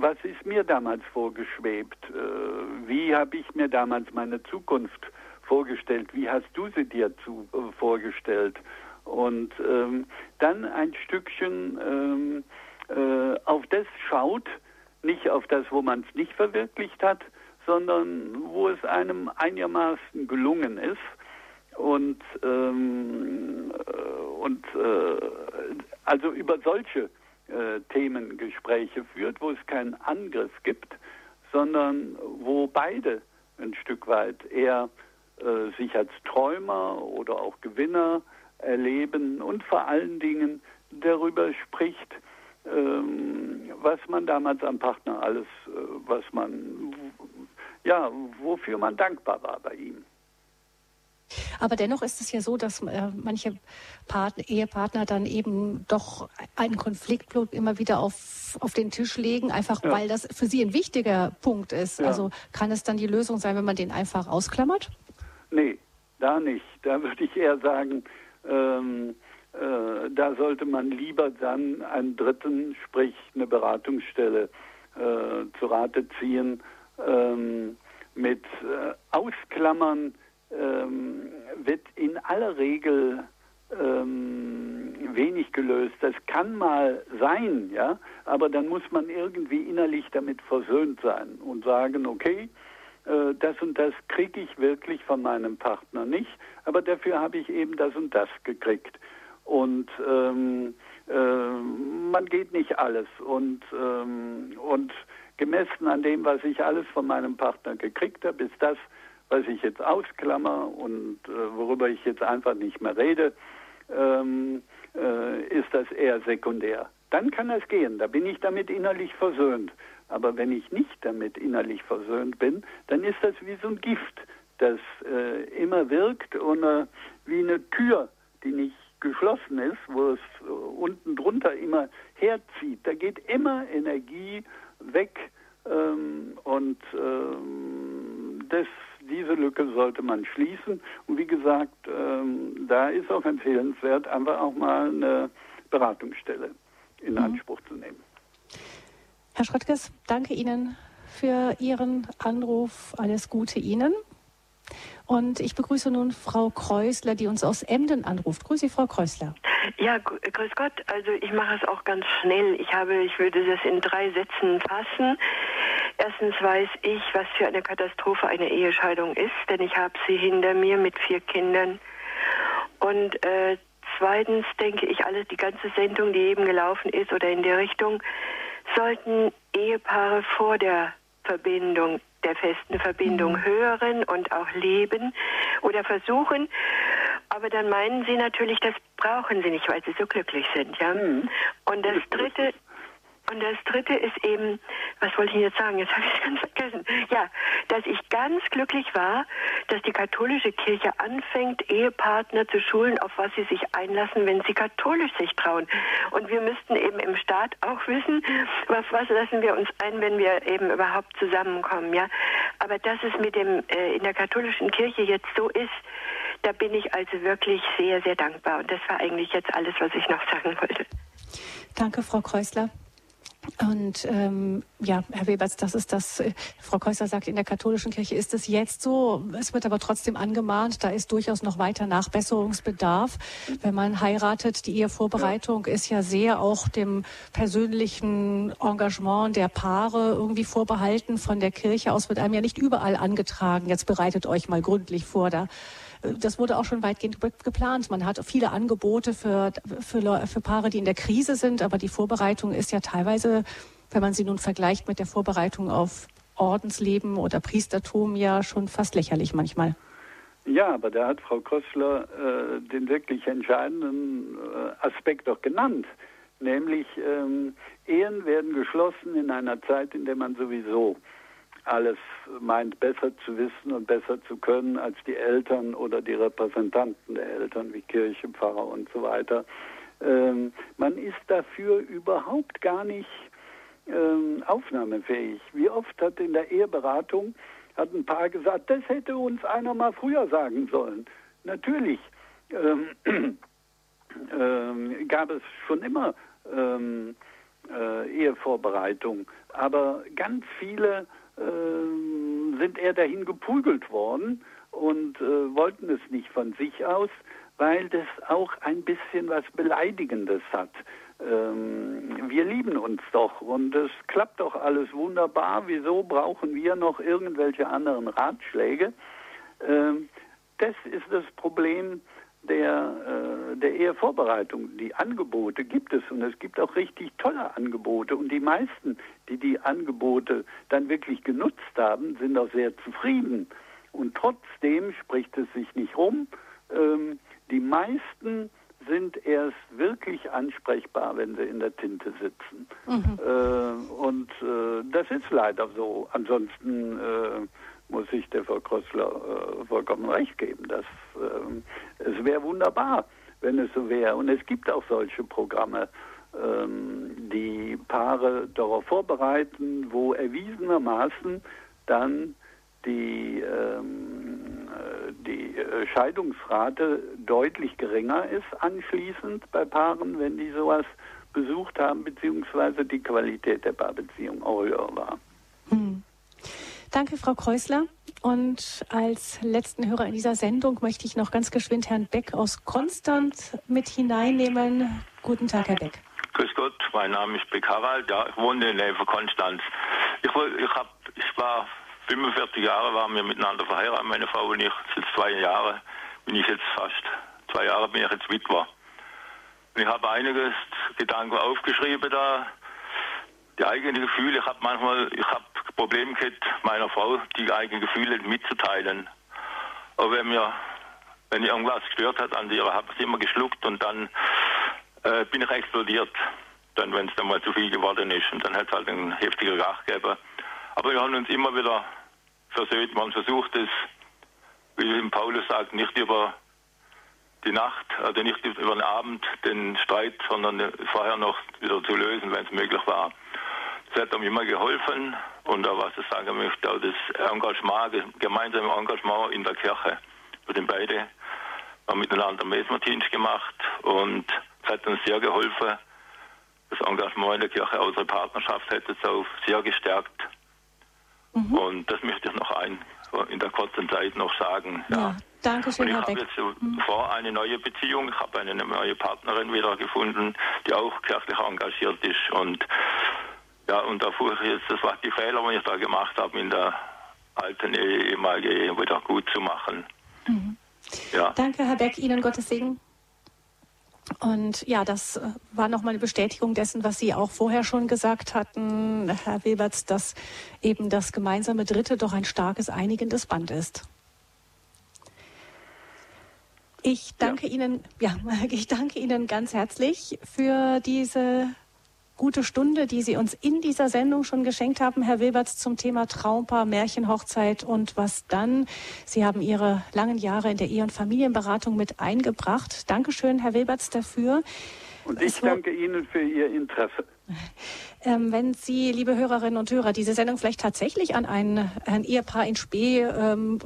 was ist mir damals vorgeschwebt? Äh, wie habe ich mir damals meine Zukunft vorgestellt? Wie hast du sie dir zu, äh, vorgestellt? und ähm, dann ein Stückchen ähm, äh, auf das schaut, nicht auf das, wo man es nicht verwirklicht hat, sondern wo es einem einigermaßen gelungen ist und ähm, äh, und äh, also über solche äh, Themen Gespräche führt, wo es keinen Angriff gibt, sondern wo beide ein Stück weit eher äh, sich als Träumer oder auch Gewinner erleben und vor allen Dingen darüber spricht, ähm, was man damals am Partner alles, äh, was man, ja, wofür man dankbar war bei ihm. Aber dennoch ist es ja so, dass äh, manche Partner, Ehepartner dann eben doch einen Konflikt immer wieder auf, auf den Tisch legen, einfach ja. weil das für sie ein wichtiger Punkt ist. Ja. Also kann es dann die Lösung sein, wenn man den einfach ausklammert? Nee, da nicht. Da würde ich eher sagen, ähm, äh, da sollte man lieber dann einen Dritten, sprich eine Beratungsstelle, äh, zu Rate ziehen. Ähm, mit äh, Ausklammern ähm, wird in aller Regel ähm, wenig gelöst. Das kann mal sein, ja, aber dann muss man irgendwie innerlich damit versöhnt sein und sagen, okay, äh, das und das kriege ich wirklich von meinem Partner nicht, aber dafür habe ich eben das und das gekriegt. Und ähm, äh, man geht nicht alles. Und, ähm, und gemessen an dem, was ich alles von meinem Partner gekriegt habe, ist das, was ich jetzt ausklammer und äh, worüber ich jetzt einfach nicht mehr rede, ähm, äh, ist das eher sekundär. Dann kann das gehen, da bin ich damit innerlich versöhnt. Aber wenn ich nicht damit innerlich versöhnt bin, dann ist das wie so ein Gift, das äh, immer wirkt und wie eine Tür, die nicht geschlossen ist, wo es äh, unten drunter immer herzieht. Da geht immer Energie weg ähm, und ähm, das, diese Lücke sollte man schließen. Und wie gesagt, ähm, da ist auch empfehlenswert, einfach auch mal eine Beratungsstelle in mhm. Anspruch zu nehmen. Herr Schröttges, danke Ihnen für Ihren Anruf. Alles Gute Ihnen. Und ich begrüße nun Frau Kreusler, die uns aus Emden anruft. Grüße Sie, Frau Kreusler. Ja, grüß Gott. Also ich mache es auch ganz schnell. Ich habe, ich würde das in drei Sätzen fassen. Erstens weiß ich, was für eine Katastrophe eine Ehescheidung ist, denn ich habe sie hinter mir mit vier Kindern. Und äh, zweitens denke ich, alles, die ganze Sendung, die eben gelaufen ist oder in der Richtung, sollten Ehepaare vor der Verbindung, der festen Verbindung mhm. hören und auch leben oder versuchen. Aber dann meinen sie natürlich, das brauchen sie nicht, weil sie so glücklich sind, ja. Mhm. Und das dritte, und das dritte ist eben, was wollte ich jetzt sagen? Jetzt habe ich es ganz vergessen. Ja, dass ich ganz glücklich war, dass die katholische Kirche anfängt, Ehepartner zu schulen, auf was sie sich einlassen, wenn sie katholisch sich trauen. Und wir müssten eben im Staat auch wissen, auf was lassen wir uns ein, wenn wir eben überhaupt zusammenkommen, ja. Aber dass es mit dem, äh, in der katholischen Kirche jetzt so ist, da bin ich also wirklich sehr, sehr dankbar. Und das war eigentlich jetzt alles, was ich noch sagen wollte. Danke, Frau Kreusler. Und ähm, ja, Herr Webers, das ist das, äh, Frau Käuser sagt, in der katholischen Kirche ist es jetzt so. Es wird aber trotzdem angemahnt, da ist durchaus noch weiter Nachbesserungsbedarf. Wenn man heiratet, die Ehevorbereitung ja. ist ja sehr auch dem persönlichen Engagement der Paare irgendwie vorbehalten. Von der Kirche aus wird einem ja nicht überall angetragen. Jetzt bereitet euch mal gründlich vor. Da das wurde auch schon weitgehend geplant. Man hat viele Angebote für, für, für Paare, die in der Krise sind, aber die Vorbereitung ist ja teilweise, wenn man sie nun vergleicht mit der Vorbereitung auf Ordensleben oder Priestertum, ja schon fast lächerlich manchmal. Ja, aber da hat Frau Kossler äh, den wirklich entscheidenden äh, Aspekt doch genannt. Nämlich, ähm, Ehen werden geschlossen in einer Zeit, in der man sowieso alles meint besser zu wissen und besser zu können als die Eltern oder die Repräsentanten der Eltern wie Kirche, Pfarrer und so weiter. Ähm, man ist dafür überhaupt gar nicht ähm, aufnahmefähig. Wie oft hat in der Eheberatung hat ein Paar gesagt, das hätte uns einer mal früher sagen sollen. Natürlich ähm, ähm, gab es schon immer ähm, äh, Ehevorbereitung, aber ganz viele äh, sind eher dahin geprügelt worden und äh, wollten es nicht von sich aus, weil das auch ein bisschen was Beleidigendes hat. Ähm, wir lieben uns doch und es klappt doch alles wunderbar. Wieso brauchen wir noch irgendwelche anderen Ratschläge? Ähm, das ist das Problem der, äh, der Ehevorbereitung. Die Angebote gibt es und es gibt auch richtig tolle Angebote und die meisten, die die Angebote dann wirklich genutzt haben, sind auch sehr zufrieden. Und trotzdem spricht es sich nicht rum. Ähm, die meisten sind erst wirklich ansprechbar, wenn sie in der Tinte sitzen. Mhm. Äh, und äh, das ist leider so. Ansonsten äh, muss ich der Frau Krossler äh, vollkommen recht geben. Dass, äh, es wäre wunderbar, wenn es so wäre. Und es gibt auch solche Programme, ähm, die Paare darauf vorbereiten, wo erwiesenermaßen dann die, ähm, äh, die Scheidungsrate deutlich geringer ist anschließend bei Paaren, wenn die sowas besucht haben, beziehungsweise die Qualität der Paarbeziehung auch höher war. Danke, Frau Kreusler. Und als letzten Hörer in dieser Sendung möchte ich noch ganz geschwind Herrn Beck aus Konstanz mit hineinnehmen. Guten Tag, Herr Beck. Grüß Gott, mein Name ist Beck Harald. Ja, ich wohne in der Nähe von Konstanz. Ich, ich, hab, ich war 45 Jahre, waren wir miteinander verheiratet, meine Frau und ich. Seit zwei Jahren bin ich jetzt fast, zwei Jahre bin ich jetzt Witwer. Und ich habe einiges Gedanken aufgeschrieben da. Die eigenen Gefühle, ich habe manchmal, ich habe Problem gehabt, meiner Frau die eigenen Gefühle mitzuteilen. Aber wenn mir, wenn ich irgendwas gestört hat an ihr, habe ich immer geschluckt und dann äh, bin ich explodiert. Dann, wenn es dann mal zu viel geworden ist und dann hat es halt einen heftigen Krach gegeben. Aber wir haben uns immer wieder versöhnt. Man versucht es, wie Paulus sagt, nicht über die Nacht, also nicht über den Abend den Streit, sondern vorher noch wieder zu lösen, wenn es möglich war. Das hat ihm immer geholfen und auch was ich sagen möchte, auch das Engagement, das gemeinsame Engagement in der Kirche. Wir sind beide haben miteinander Mesmerdienst gemacht und es hat uns sehr geholfen, das Engagement in der Kirche, unsere Partnerschaft hat es auch sehr gestärkt. Mhm. Und das möchte ich noch ein, in der kurzen Zeit noch sagen. Ja, ja. danke schön, Beck. Ich habe jetzt mhm. vor eine neue Beziehung. Ich habe eine neue Partnerin wieder gefunden, die auch kirchlich engagiert ist. Und ja, und da versuche ich jetzt, das war die Fehler, die ich da gemacht habe, in der alten Ehe, ehemalige Ehe wieder gut zu machen. Mhm. Ja. Danke, Herr Beck. Ihnen Gottes Segen. Und ja, das äh, war nochmal eine Bestätigung dessen, was Sie auch vorher schon gesagt hatten, Herr Wilberts, dass eben das gemeinsame Dritte doch ein starkes, einigendes Band ist. Ich danke ja. Ihnen, ja, ich danke Ihnen ganz herzlich für diese gute Stunde, die Sie uns in dieser Sendung schon geschenkt haben, Herr Wilberts, zum Thema Traumpaar, Märchenhochzeit und was dann. Sie haben Ihre langen Jahre in der Ehe- und Familienberatung mit eingebracht. Dankeschön, Herr Wilberts, dafür. Und ich danke Ihnen für Ihr Interesse. Ähm, wenn Sie, liebe Hörerinnen und Hörer, diese Sendung vielleicht tatsächlich an ein, ein Ehepaar in Spee ähm,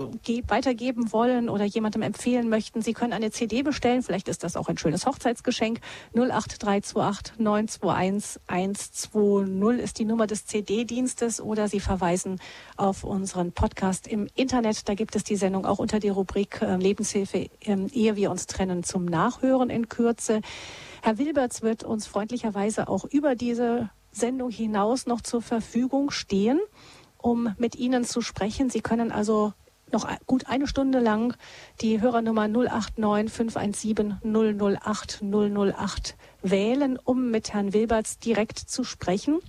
weitergeben wollen oder jemandem empfehlen möchten, Sie können eine CD bestellen. Vielleicht ist das auch ein schönes Hochzeitsgeschenk. 08328 921 120 ist die Nummer des CD-Dienstes oder Sie verweisen auf unseren Podcast im Internet. Da gibt es die Sendung auch unter der Rubrik äh, Lebenshilfe, äh, ehe wir uns trennen, zum Nachhören in Kürze. Herr Wilberts wird uns freundlicherweise auch über diese Sendung hinaus noch zur Verfügung stehen, um mit Ihnen zu sprechen. Sie können also noch gut eine Stunde lang die Hörernummer 089 517 008 008 wählen, um mit Herrn Wilberts direkt zu sprechen.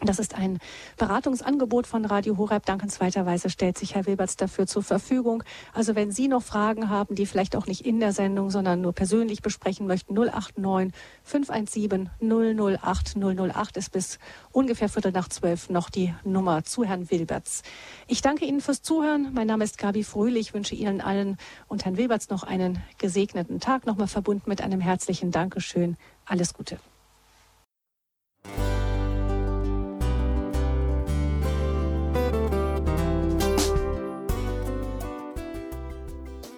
Das ist ein Beratungsangebot von Radio Horeb. Dankenswerterweise stellt sich Herr Wilberts dafür zur Verfügung. Also wenn Sie noch Fragen haben, die vielleicht auch nicht in der Sendung, sondern nur persönlich besprechen möchten, 089 517 008 008 ist bis ungefähr Viertel nach zwölf noch die Nummer zu Herrn Wilberts. Ich danke Ihnen fürs Zuhören. Mein Name ist Gabi Fröhlich. Ich wünsche Ihnen allen und Herrn Wilberts noch einen gesegneten Tag, nochmal verbunden mit einem herzlichen Dankeschön. Alles Gute.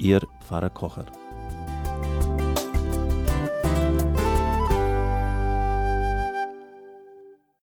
Ihr Pfarrer Kocher.